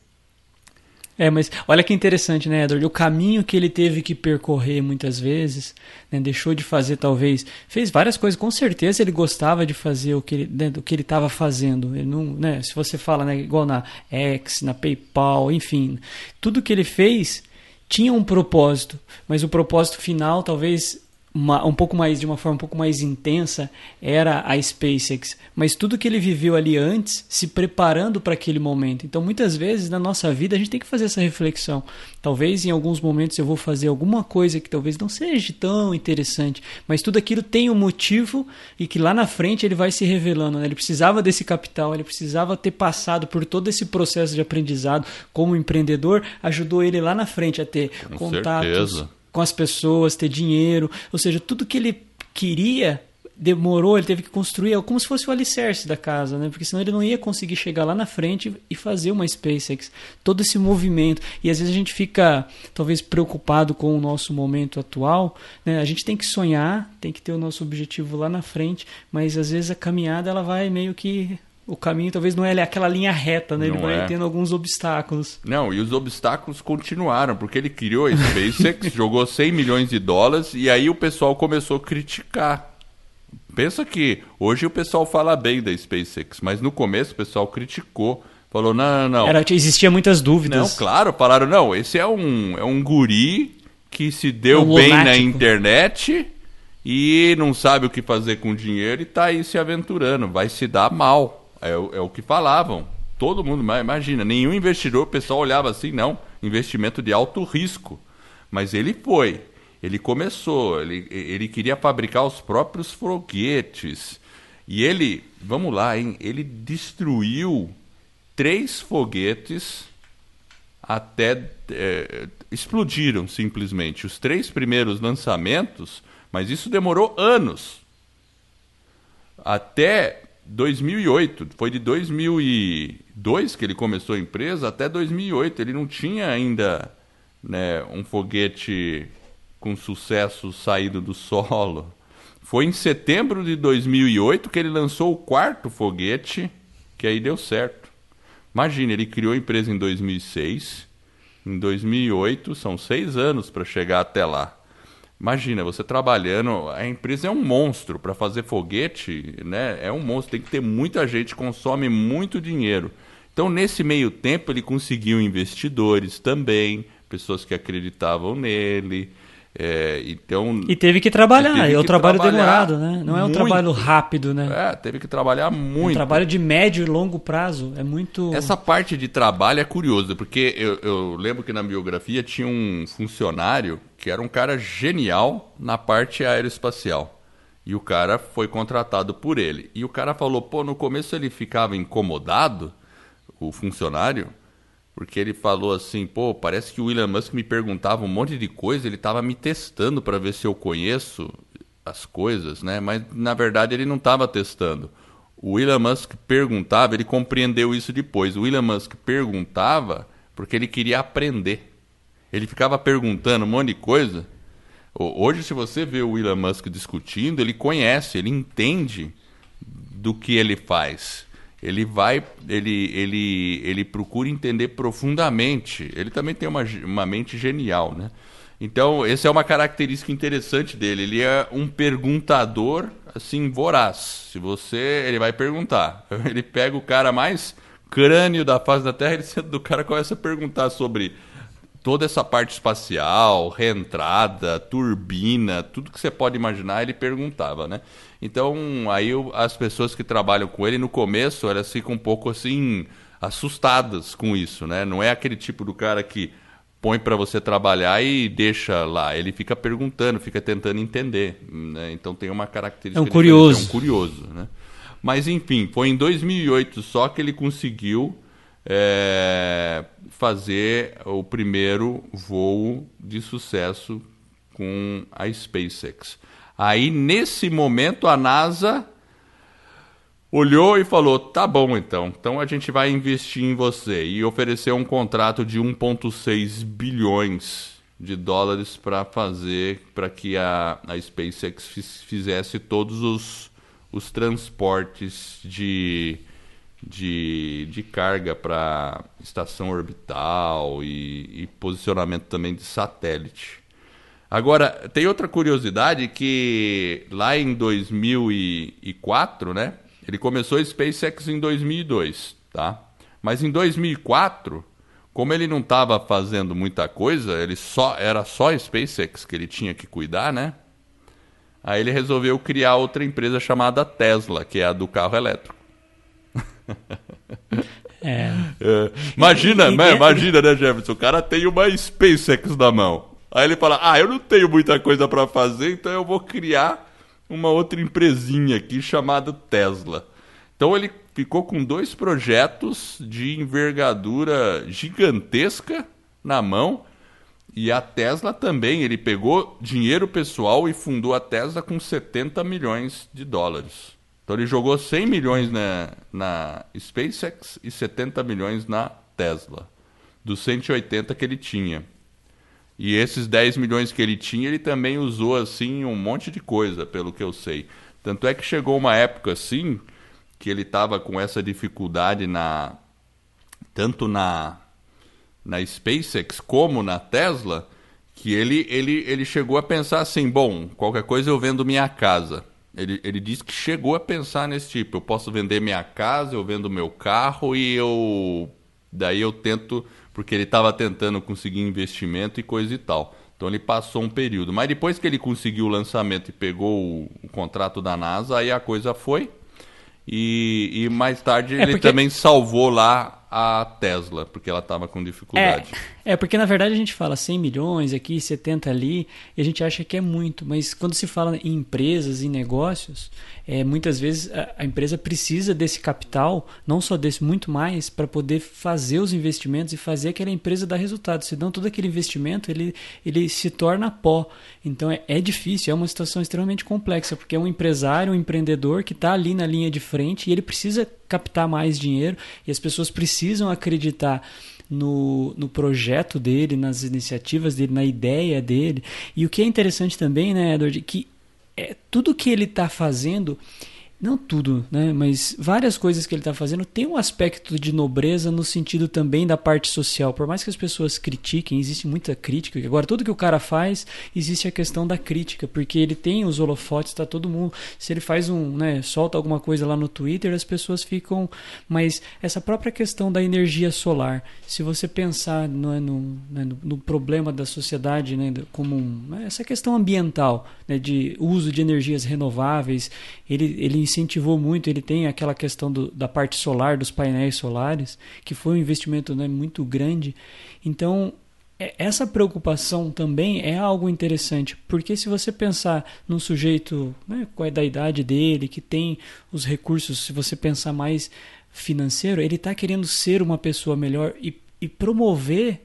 É, mas olha que interessante, né, Edward? O caminho que ele teve que percorrer muitas vezes, né, deixou de fazer talvez, fez várias coisas. Com certeza ele gostava de fazer o que ele, né, que ele estava fazendo. Ele não, né, se você fala, né, igual na X, na PayPal, enfim, tudo que ele fez tinha um propósito, mas o propósito final talvez uma, um pouco mais de uma forma um pouco mais intensa era a SpaceX, mas tudo que ele viveu ali antes, se preparando para aquele momento. Então, muitas vezes na nossa vida a gente tem que fazer essa reflexão. Talvez em alguns momentos eu vou fazer alguma coisa que talvez não seja tão interessante, mas tudo aquilo tem um motivo e que lá na frente ele vai se revelando. Né? Ele precisava desse capital, ele precisava ter passado por todo esse processo de aprendizado como empreendedor, ajudou ele lá na frente a ter Com contatos certeza. Com as pessoas, ter dinheiro, ou seja, tudo que ele queria demorou, ele teve que construir como se fosse o alicerce da casa, né? Porque senão ele não ia conseguir chegar lá na frente e fazer uma SpaceX. Todo esse movimento. E às vezes a gente fica talvez preocupado com o nosso momento atual, né? A gente tem que sonhar, tem que ter o nosso objetivo lá na frente, mas às vezes a caminhada ela vai meio que o caminho talvez não é aquela linha reta, né? Ele Não vai é. tendo alguns obstáculos. Não, e os obstáculos continuaram, porque ele criou a SpaceX, jogou 100 milhões de dólares e aí o pessoal começou a criticar. Pensa que hoje o pessoal fala bem da SpaceX, mas no começo o pessoal criticou. Falou, não, não, não. Era, existia muitas dúvidas. Não, claro, falaram, não, esse é um, é um guri que se deu É um bem na lunático. internet e não sabe o que fazer com dinheiro e tá aí se aventurando, vai se dar mal. É, o- é o que falavam. Todo mundo, imagina, nenhum investidor, o pessoal olhava assim, não, investimento de alto risco. Mas ele foi, ele começou, ele, ele queria fabricar os próprios foguetes. E ele, vamos lá, hein, ele destruiu três foguetes até é, explodiram simplesmente. Os três primeiros lançamentos, mas isso demorou anos. Até 2008, foi de 2002 que ele começou a empresa até 2008. Ele não tinha ainda né, um foguete com sucesso saído do solo. Foi em setembro de 2008 que ele lançou o quarto foguete, que aí deu certo. Imagina, ele criou a empresa em 2006, em 2008, são seis anos para chegar até lá. Imagina, você trabalhando, a empresa é um monstro para fazer foguete, né? É um monstro, tem que ter muita gente, consome muito dinheiro. Então, nesse meio tempo, ele conseguiu investidores também, pessoas que acreditavam nele. É, então, e teve que trabalhar, teve é um trabalho demorado, né? Não é um muito. trabalho rápido, né? É, teve que trabalhar muito. É um trabalho de médio e longo prazo, é muito... Essa parte de trabalho é curiosa, porque eu, eu lembro que na biografia tinha um funcionário que era um cara genial na parte aeroespacial. E o cara foi contratado por ele. E o cara falou, pô, no começo ele ficava incomodado, o funcionário, porque ele falou assim, pô, parece que o William Musk me perguntava um monte de coisa, ele estava me testando para ver se eu conheço as coisas, né? Mas na verdade ele não estava testando. O William Musk perguntava, ele compreendeu isso depois. O William Musk perguntava porque ele queria aprender. Ele ficava perguntando um monte de coisa. Hoje, se você vê o William Musk discutindo, ele conhece, ele entende do que ele faz ele vai, ele, ele, ele procura entender profundamente. Ele também tem uma, uma mente genial, né? Então, essa é uma característica interessante dele. Ele é um perguntador, assim, voraz. Se você, ele vai perguntar. Ele pega o cara mais crânio da face da Terra, ele do cara começa a perguntar sobre toda essa parte espacial, reentrada, turbina, tudo que você pode imaginar, ele perguntava, né? Então, aí as pessoas que trabalham com ele no começo, elas ficam um pouco assim assustadas com isso, né? Não é aquele tipo do cara que põe para você trabalhar e deixa lá. Ele fica perguntando, fica tentando entender. Né? Então tem uma característica. É um curioso. É um curioso, né? Mas enfim, foi em 2008 só que ele conseguiu é, fazer o primeiro voo de sucesso com a SpaceX. Aí, nesse momento, a NASA olhou e falou: tá bom, então. Então a gente vai investir em você. E ofereceu um contrato de 1,6 bilhões de dólares para fazer, para que a, a SpaceX fizesse todos os, os transportes de, de, de carga para estação orbital e, e posicionamento também de satélite. Agora, tem outra curiosidade que lá em 2004, né? Ele começou a SpaceX em 2002, tá? Mas em 2004, como ele não estava fazendo muita coisa, ele só era só SpaceX que ele tinha que cuidar, né? Aí ele resolveu criar outra empresa chamada Tesla, que é a do carro elétrico. É. é. Imagina, e, e, né? Imagina, né, Jefferson? O cara tem uma SpaceX na mão. Aí ele fala: Ah, eu não tenho muita coisa para fazer, então eu vou criar uma outra empresinha aqui chamada Tesla. Então ele ficou com dois projetos de envergadura gigantesca na mão. E a Tesla também, ele pegou dinheiro pessoal e fundou a Tesla com 70 milhões de dólares. Então ele jogou 100 milhões na, na SpaceX e 70 milhões na Tesla, dos 180 que ele tinha. E esses 10 milhões que ele tinha, ele também usou assim um monte de coisa, pelo que eu sei. Tanto é que chegou uma época assim que ele estava com essa dificuldade na tanto na na SpaceX como na Tesla, que ele ele ele chegou a pensar assim, bom, qualquer coisa eu vendo minha casa. Ele, ele disse que chegou a pensar nesse tipo, eu posso vender minha casa, eu vendo meu carro e eu daí eu tento porque ele estava tentando conseguir investimento e coisa e tal. Então ele passou um período. Mas depois que ele conseguiu o lançamento e pegou o, o contrato da NASA, aí a coisa foi. E, e mais tarde é ele porque... também salvou lá a Tesla, porque ela estava com dificuldade. É, é, porque na verdade a gente fala 100 milhões aqui, 70 ali, e a gente acha que é muito, mas quando se fala em empresas, em negócios, é, muitas vezes a, a empresa precisa desse capital, não só desse, muito mais, para poder fazer os investimentos e fazer aquela empresa dar resultado. Senão todo aquele investimento ele, ele se torna pó. Então é, é difícil, é uma situação extremamente complexa, porque é um empresário, um empreendedor que está ali na linha de frente e ele precisa captar mais dinheiro e as pessoas precisam acreditar no, no projeto dele, nas iniciativas dele, na ideia dele. E o que é interessante também, né, Edward, que é, tudo que ele está fazendo não tudo, né? Mas várias coisas que ele está fazendo tem um aspecto de nobreza no sentido também da parte social. Por mais que as pessoas critiquem, existe muita crítica. Agora, tudo que o cara faz, existe a questão da crítica, porque ele tem os holofotes, está todo mundo. Se ele faz um, né, solta alguma coisa lá no Twitter, as pessoas ficam. Mas essa própria questão da energia solar, se você pensar no, no, né, no, no problema da sociedade, né, como um, né, essa questão ambiental, né, de uso de energias renováveis, ele, ele incentivou muito, ele tem aquela questão do, da parte solar, dos painéis solares, que foi um investimento né, muito grande. Então, é, essa preocupação também é algo interessante, porque se você pensar num sujeito né, com a da idade dele, que tem os recursos, se você pensar mais financeiro, ele está querendo ser uma pessoa melhor e, e promover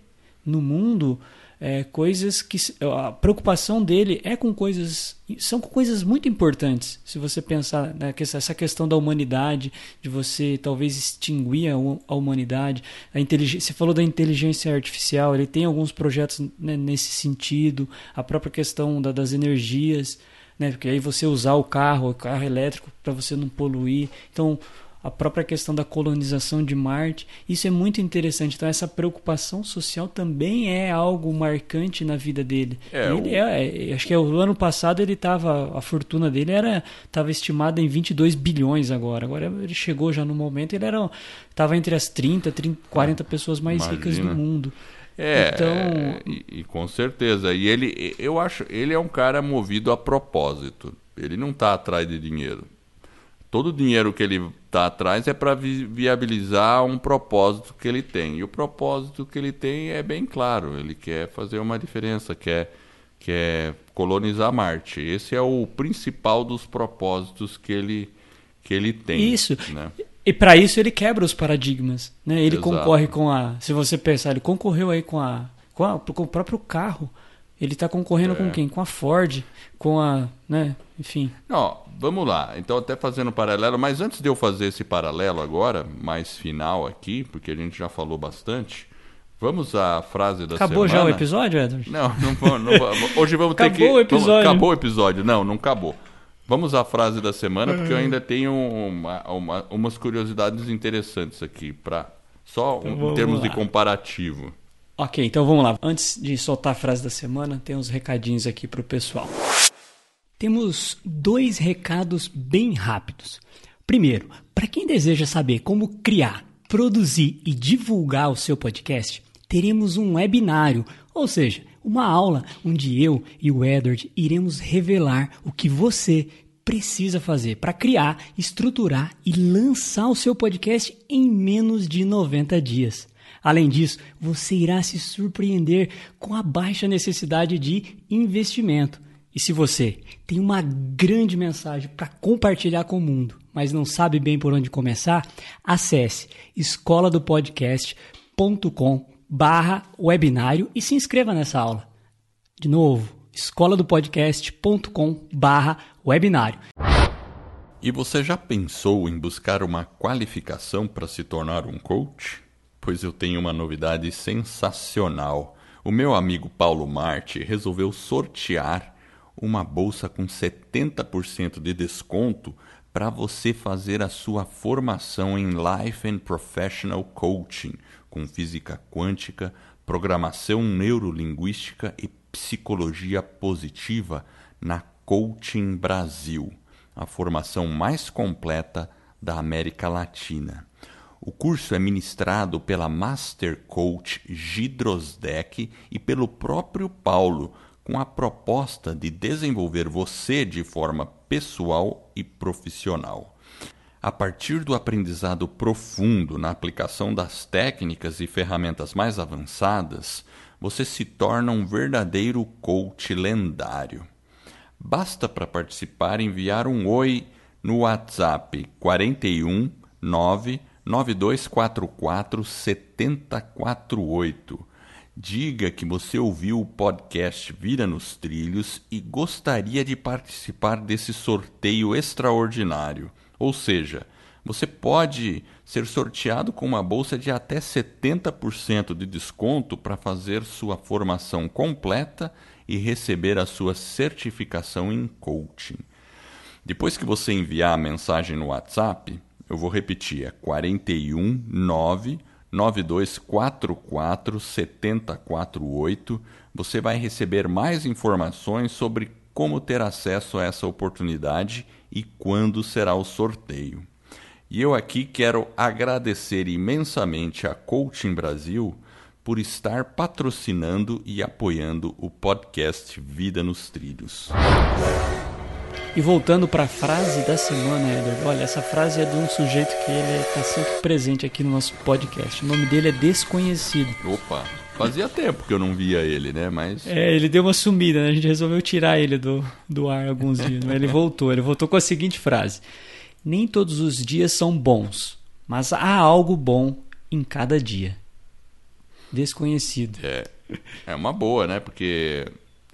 no mundo é, coisas que a preocupação dele é com coisas são coisas muito importantes. Se você pensar né, essa questão da humanidade de você talvez extinguir a, a humanidade a inteligência você falou da inteligência artificial ele tem alguns projetos né, nesse sentido a própria questão da, das energias né porque aí você usar o carro o carro elétrico para você não poluir. Então a própria questão da colonização de Marte. Isso é muito interessante. Então, essa preocupação social também é algo marcante na vida dele. É, ele é, é acho que é, o ano passado ele estava, a fortuna dele era estava estimada em 22 bilhões agora. Agora ele chegou já no momento, ele era estava entre as 30, 30 40 pessoas mais Imagina. ricas do mundo. É, então... e, e, com certeza. E ele, eu acho, ele é um cara movido a propósito. Ele não está atrás de dinheiro todo o dinheiro que ele está atrás é para vi viabilizar um propósito que ele tem. E o propósito que ele tem é bem claro: ele quer fazer uma diferença, quer, quer colonizar Marte. Esse é o principal dos propósitos que ele, que ele tem. Isso. Né? E para isso ele quebra os paradigmas. Né? Ele Exato. concorre com a. Se você pensar, ele concorreu aí com a, com, a, com o próprio carro. Ele está concorrendo é. com quem? Com a Ford, com a, né, enfim. Não, vamos lá. Então até fazendo um paralelo, mas antes de eu fazer esse paralelo agora, mais final aqui, porque a gente já falou bastante, vamos à frase da acabou semana. Acabou já o episódio, Edward? Não, não, não, não hoje vamos ter que Acabou o episódio. Vamos, acabou o episódio. Não, não acabou. Vamos à frase da semana, porque eu ainda tenho uma, uma, umas curiosidades interessantes aqui para só então, em termos lá. de comparativo. Ok, então vamos lá. Antes de soltar a frase da semana, tem uns recadinhos aqui para o pessoal. Temos dois recados bem rápidos. Primeiro, para quem deseja saber como criar, produzir e divulgar o seu podcast, teremos um webinário, ou seja, uma aula onde eu e o Edward iremos revelar o que você precisa fazer para criar, estruturar e lançar o seu podcast em menos de 90 dias. Além disso, você irá se surpreender com a baixa necessidade de investimento. E se você tem uma grande mensagem para compartilhar com o mundo, mas não sabe bem por onde começar, acesse escola do barra webinário e se inscreva nessa aula. De novo, escola do barra webinário. E você já pensou em buscar uma qualificação para se tornar um coach? Pois eu tenho uma novidade sensacional. O meu amigo Paulo Marte resolveu sortear uma bolsa com 70% de desconto para você fazer a sua formação em Life and Professional Coaching, com física quântica, programação neurolinguística e psicologia positiva na Coaching Brasil, a formação mais completa da América Latina. O curso é ministrado pela Master Coach Gidrosdeck e pelo próprio Paulo, com a proposta de desenvolver você de forma pessoal e profissional. A partir do aprendizado profundo na aplicação das técnicas e ferramentas mais avançadas, você se torna um verdadeiro coach lendário. Basta para participar enviar um oi no WhatsApp 41 99244 7048. Diga que você ouviu o podcast Vira nos Trilhos e gostaria de participar desse sorteio extraordinário. Ou seja, você pode ser sorteado com uma bolsa de até 70% de desconto para fazer sua formação completa e receber a sua certificação em coaching. Depois que você enviar a mensagem no WhatsApp, eu vou repetir, é 41 9 9244 7048. Você vai receber mais informações sobre como ter acesso a essa oportunidade e quando será o sorteio. E eu aqui quero agradecer imensamente a Coaching Brasil por estar patrocinando e apoiando o podcast Vida nos Trilhos. E voltando para a frase da semana, Eder, olha, essa frase é de um sujeito que ele está sempre presente aqui no nosso podcast. O nome dele é Desconhecido. Opa, fazia tempo que eu não via ele, né? Mas. É, ele deu uma sumida, né? A gente resolveu tirar ele do, do ar alguns dias, mas ele voltou. Ele voltou com a seguinte frase: Nem todos os dias são bons, mas há algo bom em cada dia. Desconhecido. É, é uma boa, né? Porque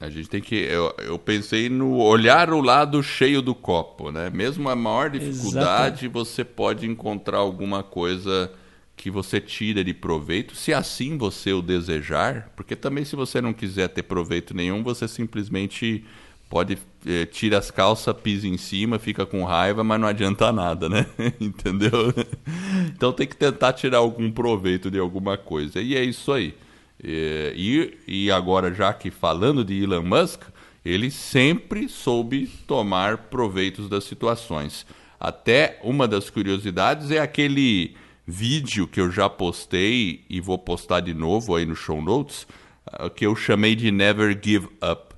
a gente tem que. Eu, eu pensei no olhar o lado cheio do copo, né? Mesmo a maior dificuldade, Exato. você pode encontrar alguma coisa que você tira de proveito, se assim você o desejar, porque também se você não quiser ter proveito nenhum, você simplesmente pode eh, tira as calças, pisa em cima, fica com raiva, mas não adianta nada, né? Entendeu? Então tem que tentar tirar algum proveito de alguma coisa. E é isso aí. E, e agora, já que falando de Elon Musk, ele sempre soube tomar proveitos das situações. Até uma das curiosidades é aquele vídeo que eu já postei e vou postar de novo aí no show notes, ah, que eu chamei de Never Give Up,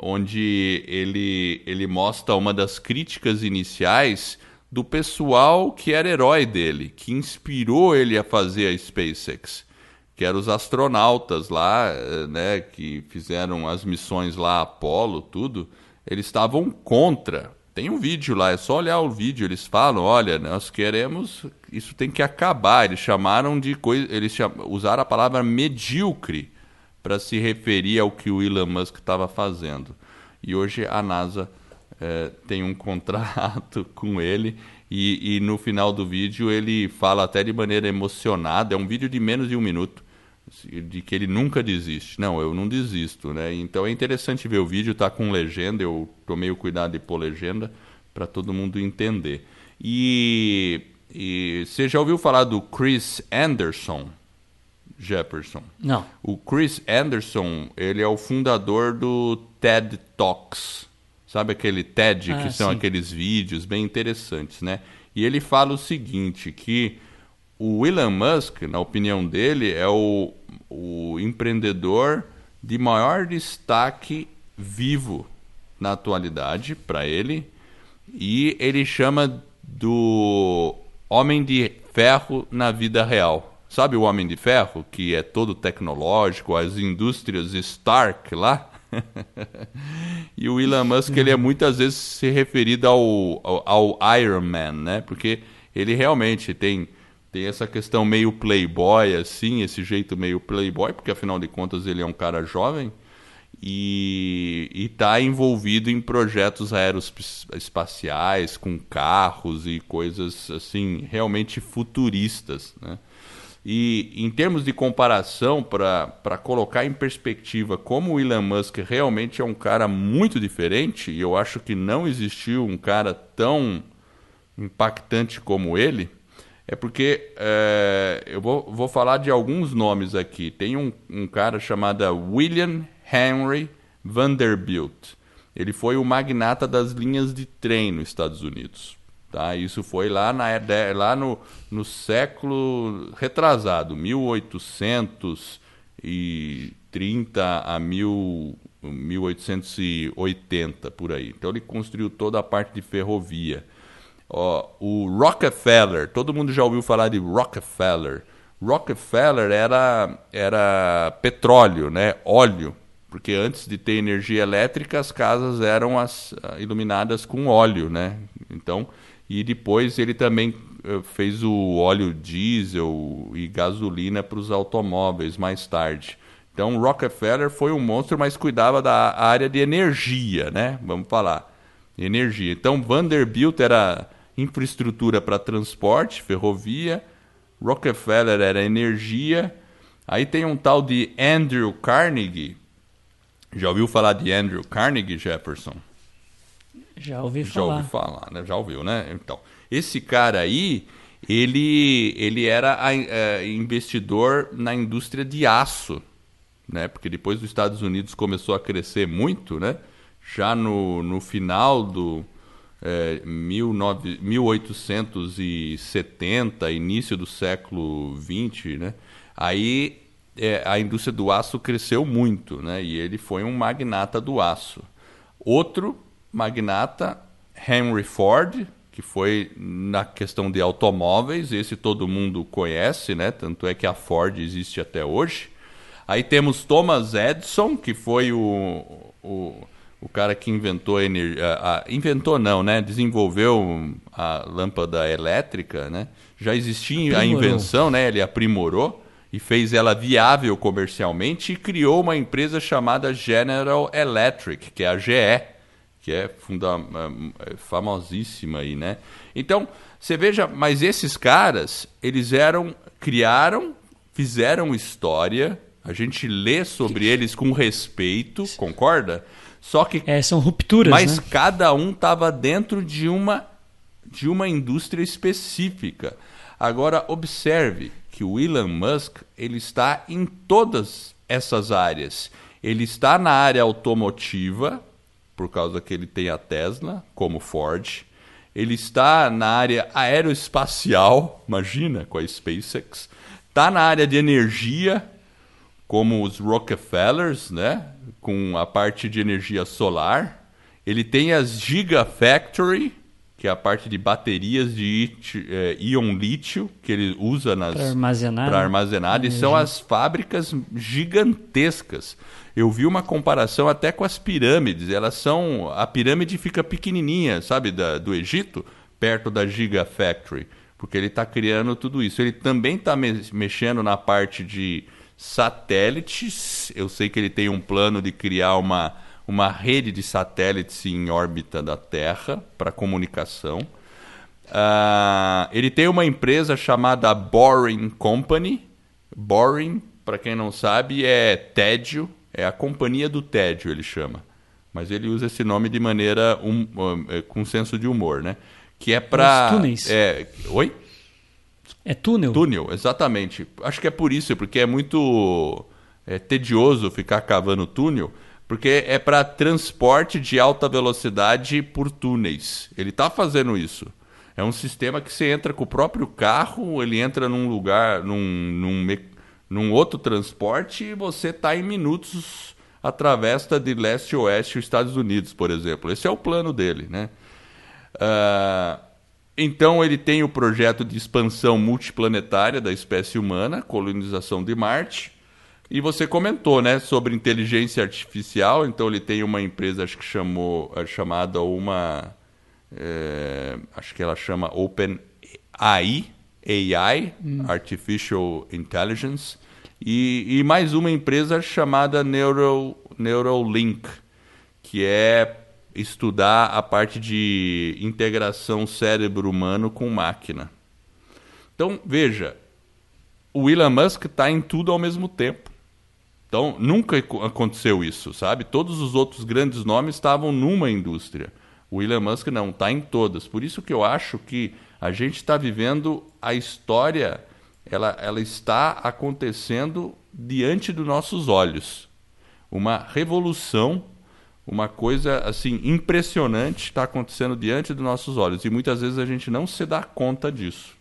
onde ele, ele mostra uma das críticas iniciais do pessoal que era herói dele, que inspirou ele a fazer a SpaceX que eram os astronautas lá, eh, né, que fizeram as missões lá, Apolo, tudo, eles estavam contra. Tem um vídeo lá, é só olhar o vídeo, eles falam, olha, nós queremos, isso tem que acabar. Eles chamaram de coisa, eles cham, usaram a palavra medíocre para se referir ao que o Elon Musk estava fazendo. E hoje a NASA é, tem um contrato com ele e, e, no final do vídeo ele fala até de maneira emocionada, é um vídeo de menos de um minuto de que ele nunca desiste. Não, eu não desisto, né? Então é interessante ver o vídeo, tá com legenda, eu tomei o cuidado de pôr legenda para todo mundo entender. E, e você já ouviu falar do Chris Anderson? Jefferson. Não. O Chris Anderson, ele é o fundador do TED Talks. Sabe aquele TED, ah, que são sim. aqueles vídeos bem interessantes, né? E ele fala o seguinte, que o Elon Musk, na opinião dele, é o, o empreendedor de maior destaque vivo na atualidade para ele e ele chama do homem de ferro na vida real. Sabe o homem de ferro que é todo tecnológico, as indústrias Stark lá? e o Elon Musk ele é muitas vezes se referido ao, ao, ao Iron Man, né? Porque ele realmente tem tem essa questão meio playboy, assim, esse jeito meio playboy, porque afinal de contas ele é um cara jovem e está envolvido em projetos aeroespaciais, com carros e coisas assim realmente futuristas. Né? E em termos de comparação, para colocar em perspectiva como o Elon Musk realmente é um cara muito diferente, e eu acho que não existiu um cara tão impactante como ele é porque é, eu vou, vou falar de alguns nomes aqui. Tem um, um cara chamado William Henry Vanderbilt. Ele foi o magnata das linhas de trem nos Estados Unidos. Tá? Isso foi lá, na, lá no, no século retrasado, 1830 a mil, 1880, por aí. Então ele construiu toda a parte de ferrovia. Ó, o Rockefeller, todo mundo já ouviu falar de Rockefeller. Rockefeller era, era petróleo, né? óleo, porque antes de ter energia elétrica as casas eram as, ah, iluminadas com óleo, né? Então, e depois ele também eh, fez o óleo diesel e gasolina para os automóveis mais tarde. Então, Rockefeller foi um monstro, mas cuidava da área de energia, né? Vamos falar. Energia. Então, Vanderbilt era infraestrutura para transporte, ferrovia. Rockefeller era energia. Aí tem um tal de Andrew Carnegie. Já ouviu falar de Andrew Carnegie, Jefferson? Já ouvi Já falar. ouviu falar, né? Já ouviu, né? Então, esse cara aí, ele, ele era é, investidor na indústria de aço, né? Porque depois dos Estados Unidos começou a crescer muito, né? Já no, no final do é, 19 1870, início do século 20, né? Aí é, a indústria do aço cresceu muito, né? E ele foi um magnata do aço. Outro magnata, Henry Ford, que foi na questão de automóveis, esse todo mundo conhece, né? Tanto é que a Ford existe até hoje. Aí temos Thomas Edison, que foi o, o, o cara que inventou a energia. Inventou não, né? Desenvolveu a lâmpada elétrica, né? Já existia a Aprimorou. invenção, né? Ele aprimorou e fez ela viável comercialmente e criou uma empresa chamada General Electric, que é a GE, que é funda é famosíssima aí, né? Então, você veja, mas esses caras, eles eram, criaram, fizeram história, a gente lê sobre eles com respeito, concorda? Só que É, são rupturas, mas né? cada um estava dentro de uma de uma indústria específica. Agora observe que o Elon Musk ele está em todas essas áreas. Ele está na área automotiva por causa que ele tem a Tesla como Ford. Ele está na área aeroespacial, imagina com a SpaceX. Está na área de energia como os Rockefellers, né? Com a parte de energia solar. Ele tem as Gigafactory, que é a parte de baterias de eh, íon lítio que ele usa nas Para armazenar. para né? armazenar, e são as fábricas gigantescas. Eu vi uma comparação até com as pirâmides. Elas são. A pirâmide fica pequenininha, sabe, da, do Egito, perto da Gigafactory, porque ele está criando tudo isso. Ele também está mexendo na parte de satélites. Eu sei que ele tem um plano de criar uma, uma rede de satélites em órbita da Terra para comunicação. Ah, ele tem uma empresa chamada Boring Company. Boring, para quem não sabe, é tédio, é a companhia do tédio, ele chama. Mas ele usa esse nome de maneira um, um, é, com senso de humor, né? Que é para Os túneis. É, oi? É túnel? Túnel, exatamente. Acho que é por isso, porque é muito é, tedioso ficar cavando túnel, porque é para transporte de alta velocidade por túneis. Ele está fazendo isso. É um sistema que você entra com o próprio carro, ele entra num lugar, num, num, num outro transporte e você está em minutos atravessa de leste a oeste os Estados Unidos, por exemplo. Esse é o plano dele, né? Ah, então ele tem o projeto de expansão multiplanetária da espécie humana, colonização de Marte. E você comentou, né, sobre inteligência artificial. Então ele tem uma empresa, acho que chamou, é chamada uma, é, acho que ela chama Open AI, AI, Artificial Intelligence, e, e mais uma empresa chamada Neuro, Neuralink, que é estudar a parte de integração cérebro humano com máquina. Então, veja, o Elon Musk está em tudo ao mesmo tempo. Então, nunca aco- aconteceu isso, sabe? Todos os outros grandes nomes estavam numa indústria. O Elon Musk não, está em todas. Por isso que eu acho que a gente está vivendo a história, ela, ela está acontecendo diante dos nossos olhos. Uma revolução, uma coisa assim impressionante está acontecendo diante dos nossos olhos. E muitas vezes a gente não se dá conta disso.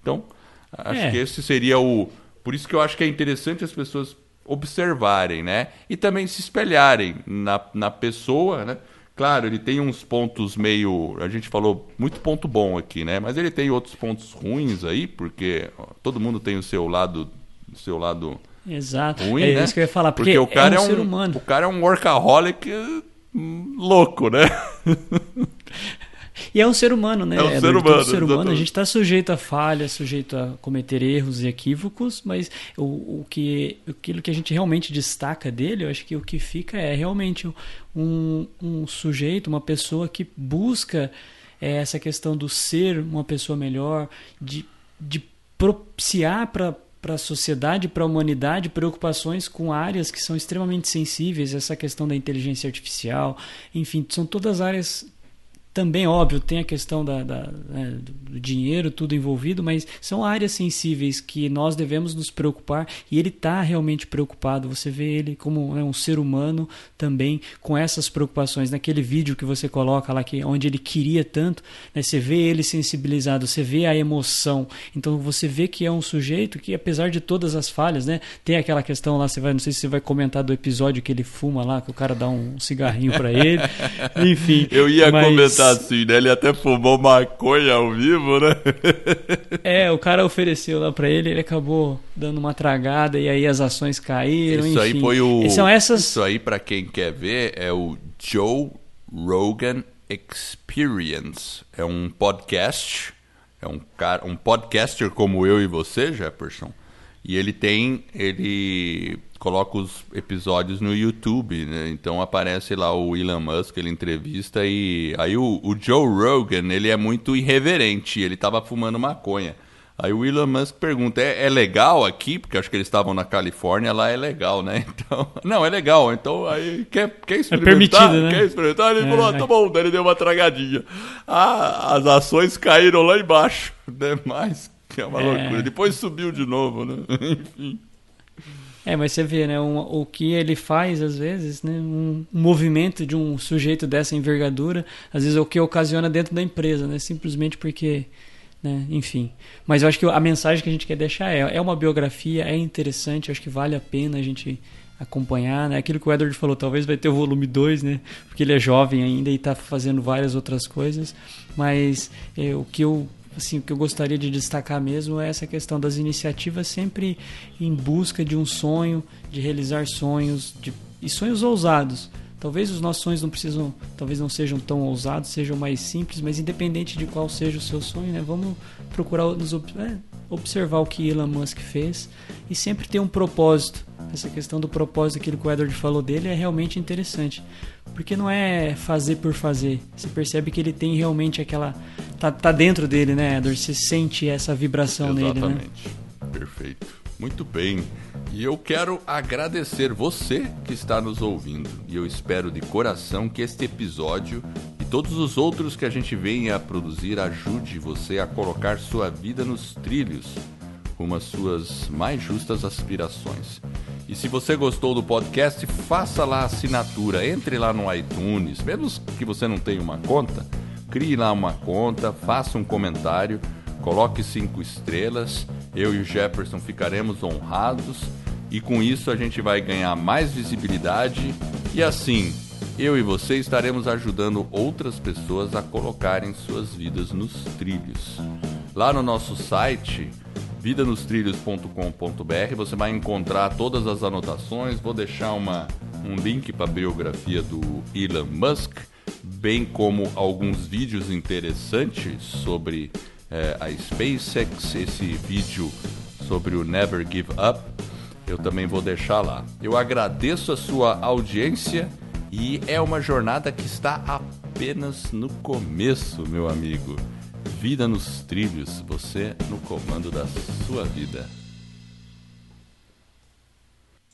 Então, acho É. que esse seria o. Por isso que eu acho que é interessante as pessoas observarem, né? E também se espelharem na, na pessoa, né? Claro, ele tem uns pontos meio. A gente falou muito ponto bom aqui, né? Mas ele tem outros pontos ruins aí, porque ó, todo mundo tem o seu lado. O seu lado Exato. ruim, é né? isso que eu ia falar, porque, porque o cara é é um, um, ser humano. O cara é um workaholic louco, né? E é um ser humano, né? É um ser Todo humano, ser humano, a gente está sujeito a falhas, sujeito a cometer erros e equívocos, mas o, o que, aquilo que a gente realmente destaca dele, eu acho que o que fica é realmente um, um sujeito, uma pessoa que busca é, essa questão do ser uma pessoa melhor, de, de propiciar para para a sociedade, para a humanidade, preocupações com áreas que são extremamente sensíveis, essa questão da inteligência artificial, enfim, são todas áreas também, óbvio, tem a questão da, da, né, do dinheiro, tudo envolvido, mas são áreas sensíveis que nós devemos nos preocupar e ele está realmente preocupado. Você vê ele como né, um ser humano também com essas preocupações. Naquele vídeo que você coloca lá, que, onde ele queria tanto, né, você vê ele sensibilizado, você vê a emoção. Então você vê que é um sujeito que, apesar de todas as falhas, né, tem aquela questão lá, você vai, não sei se você vai comentar do episódio que ele fuma lá, que o cara dá um cigarrinho para ele. Enfim. Eu ia mas- comentar assim, né? Ele até fumou maconha ao vivo, né? É, o cara ofereceu lá pra ele, ele acabou dando uma tragada e aí as ações caíram. Isso aí enfim. foi o. E são essas. Isso aí, pra quem quer ver, é o Joe Rogan Experience. É um podcast. É um cara, um podcaster como eu e você, Jefferson. E ele tem, ele coloca os episódios no YouTube, né? Então aparece lá o Elon Musk, ele entrevista e aí o, o Joe Rogan, ele é muito irreverente, ele tava fumando maconha. Aí o Elon Musk pergunta: é, é legal aqui? Porque acho que eles estavam na Califórnia, lá é legal, né? Então, não, é legal. Então, aí quer, quer experimentar? permitido, né? Quer experimentar? Ele É, falou: ah, é. tá bom. Daí ele deu uma tragadinha. Ah, as ações caíram lá embaixo, né? Mas que é uma É. loucura. Depois subiu de novo, né? Enfim. É, mas você vê, né? um- o que ele faz, às vezes, né? Um, um movimento de um sujeito dessa envergadura, às vezes é o que ocasiona dentro da empresa, né? Simplesmente porque. Né? Enfim. Mas eu acho que a mensagem que a gente quer deixar é: é uma biografia, é interessante, acho que vale a pena a gente acompanhar, né? Aquilo que o Edward falou, talvez vai ter o volume 2, né? Porque ele é jovem ainda e está fazendo várias outras coisas, mas é, o que eu assim, o que eu gostaria de destacar mesmo é essa questão das iniciativas sempre em busca de um sonho, de realizar sonhos, de, e sonhos ousados. Talvez os nossos sonhos não precisam, talvez não sejam tão ousados, sejam mais simples, mas independente de qual seja o seu sonho, né, vamos procurar nos, é, observar o que Elon Musk fez e sempre ter um propósito. Essa questão do propósito, aquilo que o Edward falou dele, é realmente interessante. Porque não é fazer por fazer. Você percebe que ele tem realmente aquela. Tá, tá dentro dele, né, Edward? Você sente essa vibração nele, né? Exatamente. Perfeito. Muito bem. E eu quero agradecer você que está nos ouvindo. E eu espero de coração que este episódio todos os outros que a gente venha a produzir ajude você a colocar sua vida nos trilhos rumo às suas mais justas aspirações. E se você gostou do podcast, faça lá a assinatura, entre lá no iTunes, mesmo que você não tenha uma conta, crie lá uma conta, faça um comentário, coloque cinco estrelas. Eu e o Jefferson ficaremos honrados e com isso a gente vai ganhar mais visibilidade e assim eu e você estaremos ajudando outras pessoas a colocarem suas vidas nos trilhos. Lá no nosso site vidanostrilhos.com.br você vai encontrar todas as anotações. Vou deixar uma, um link para a biografia do Elon Musk, bem como alguns vídeos interessantes sobre eh, a SpaceX, esse vídeo sobre o Never Give Up. Eu também vou deixar lá. Eu agradeço a sua audiência e é uma jornada que está apenas no começo, meu amigo. Vida nos trilhos, você no comando da sua vida.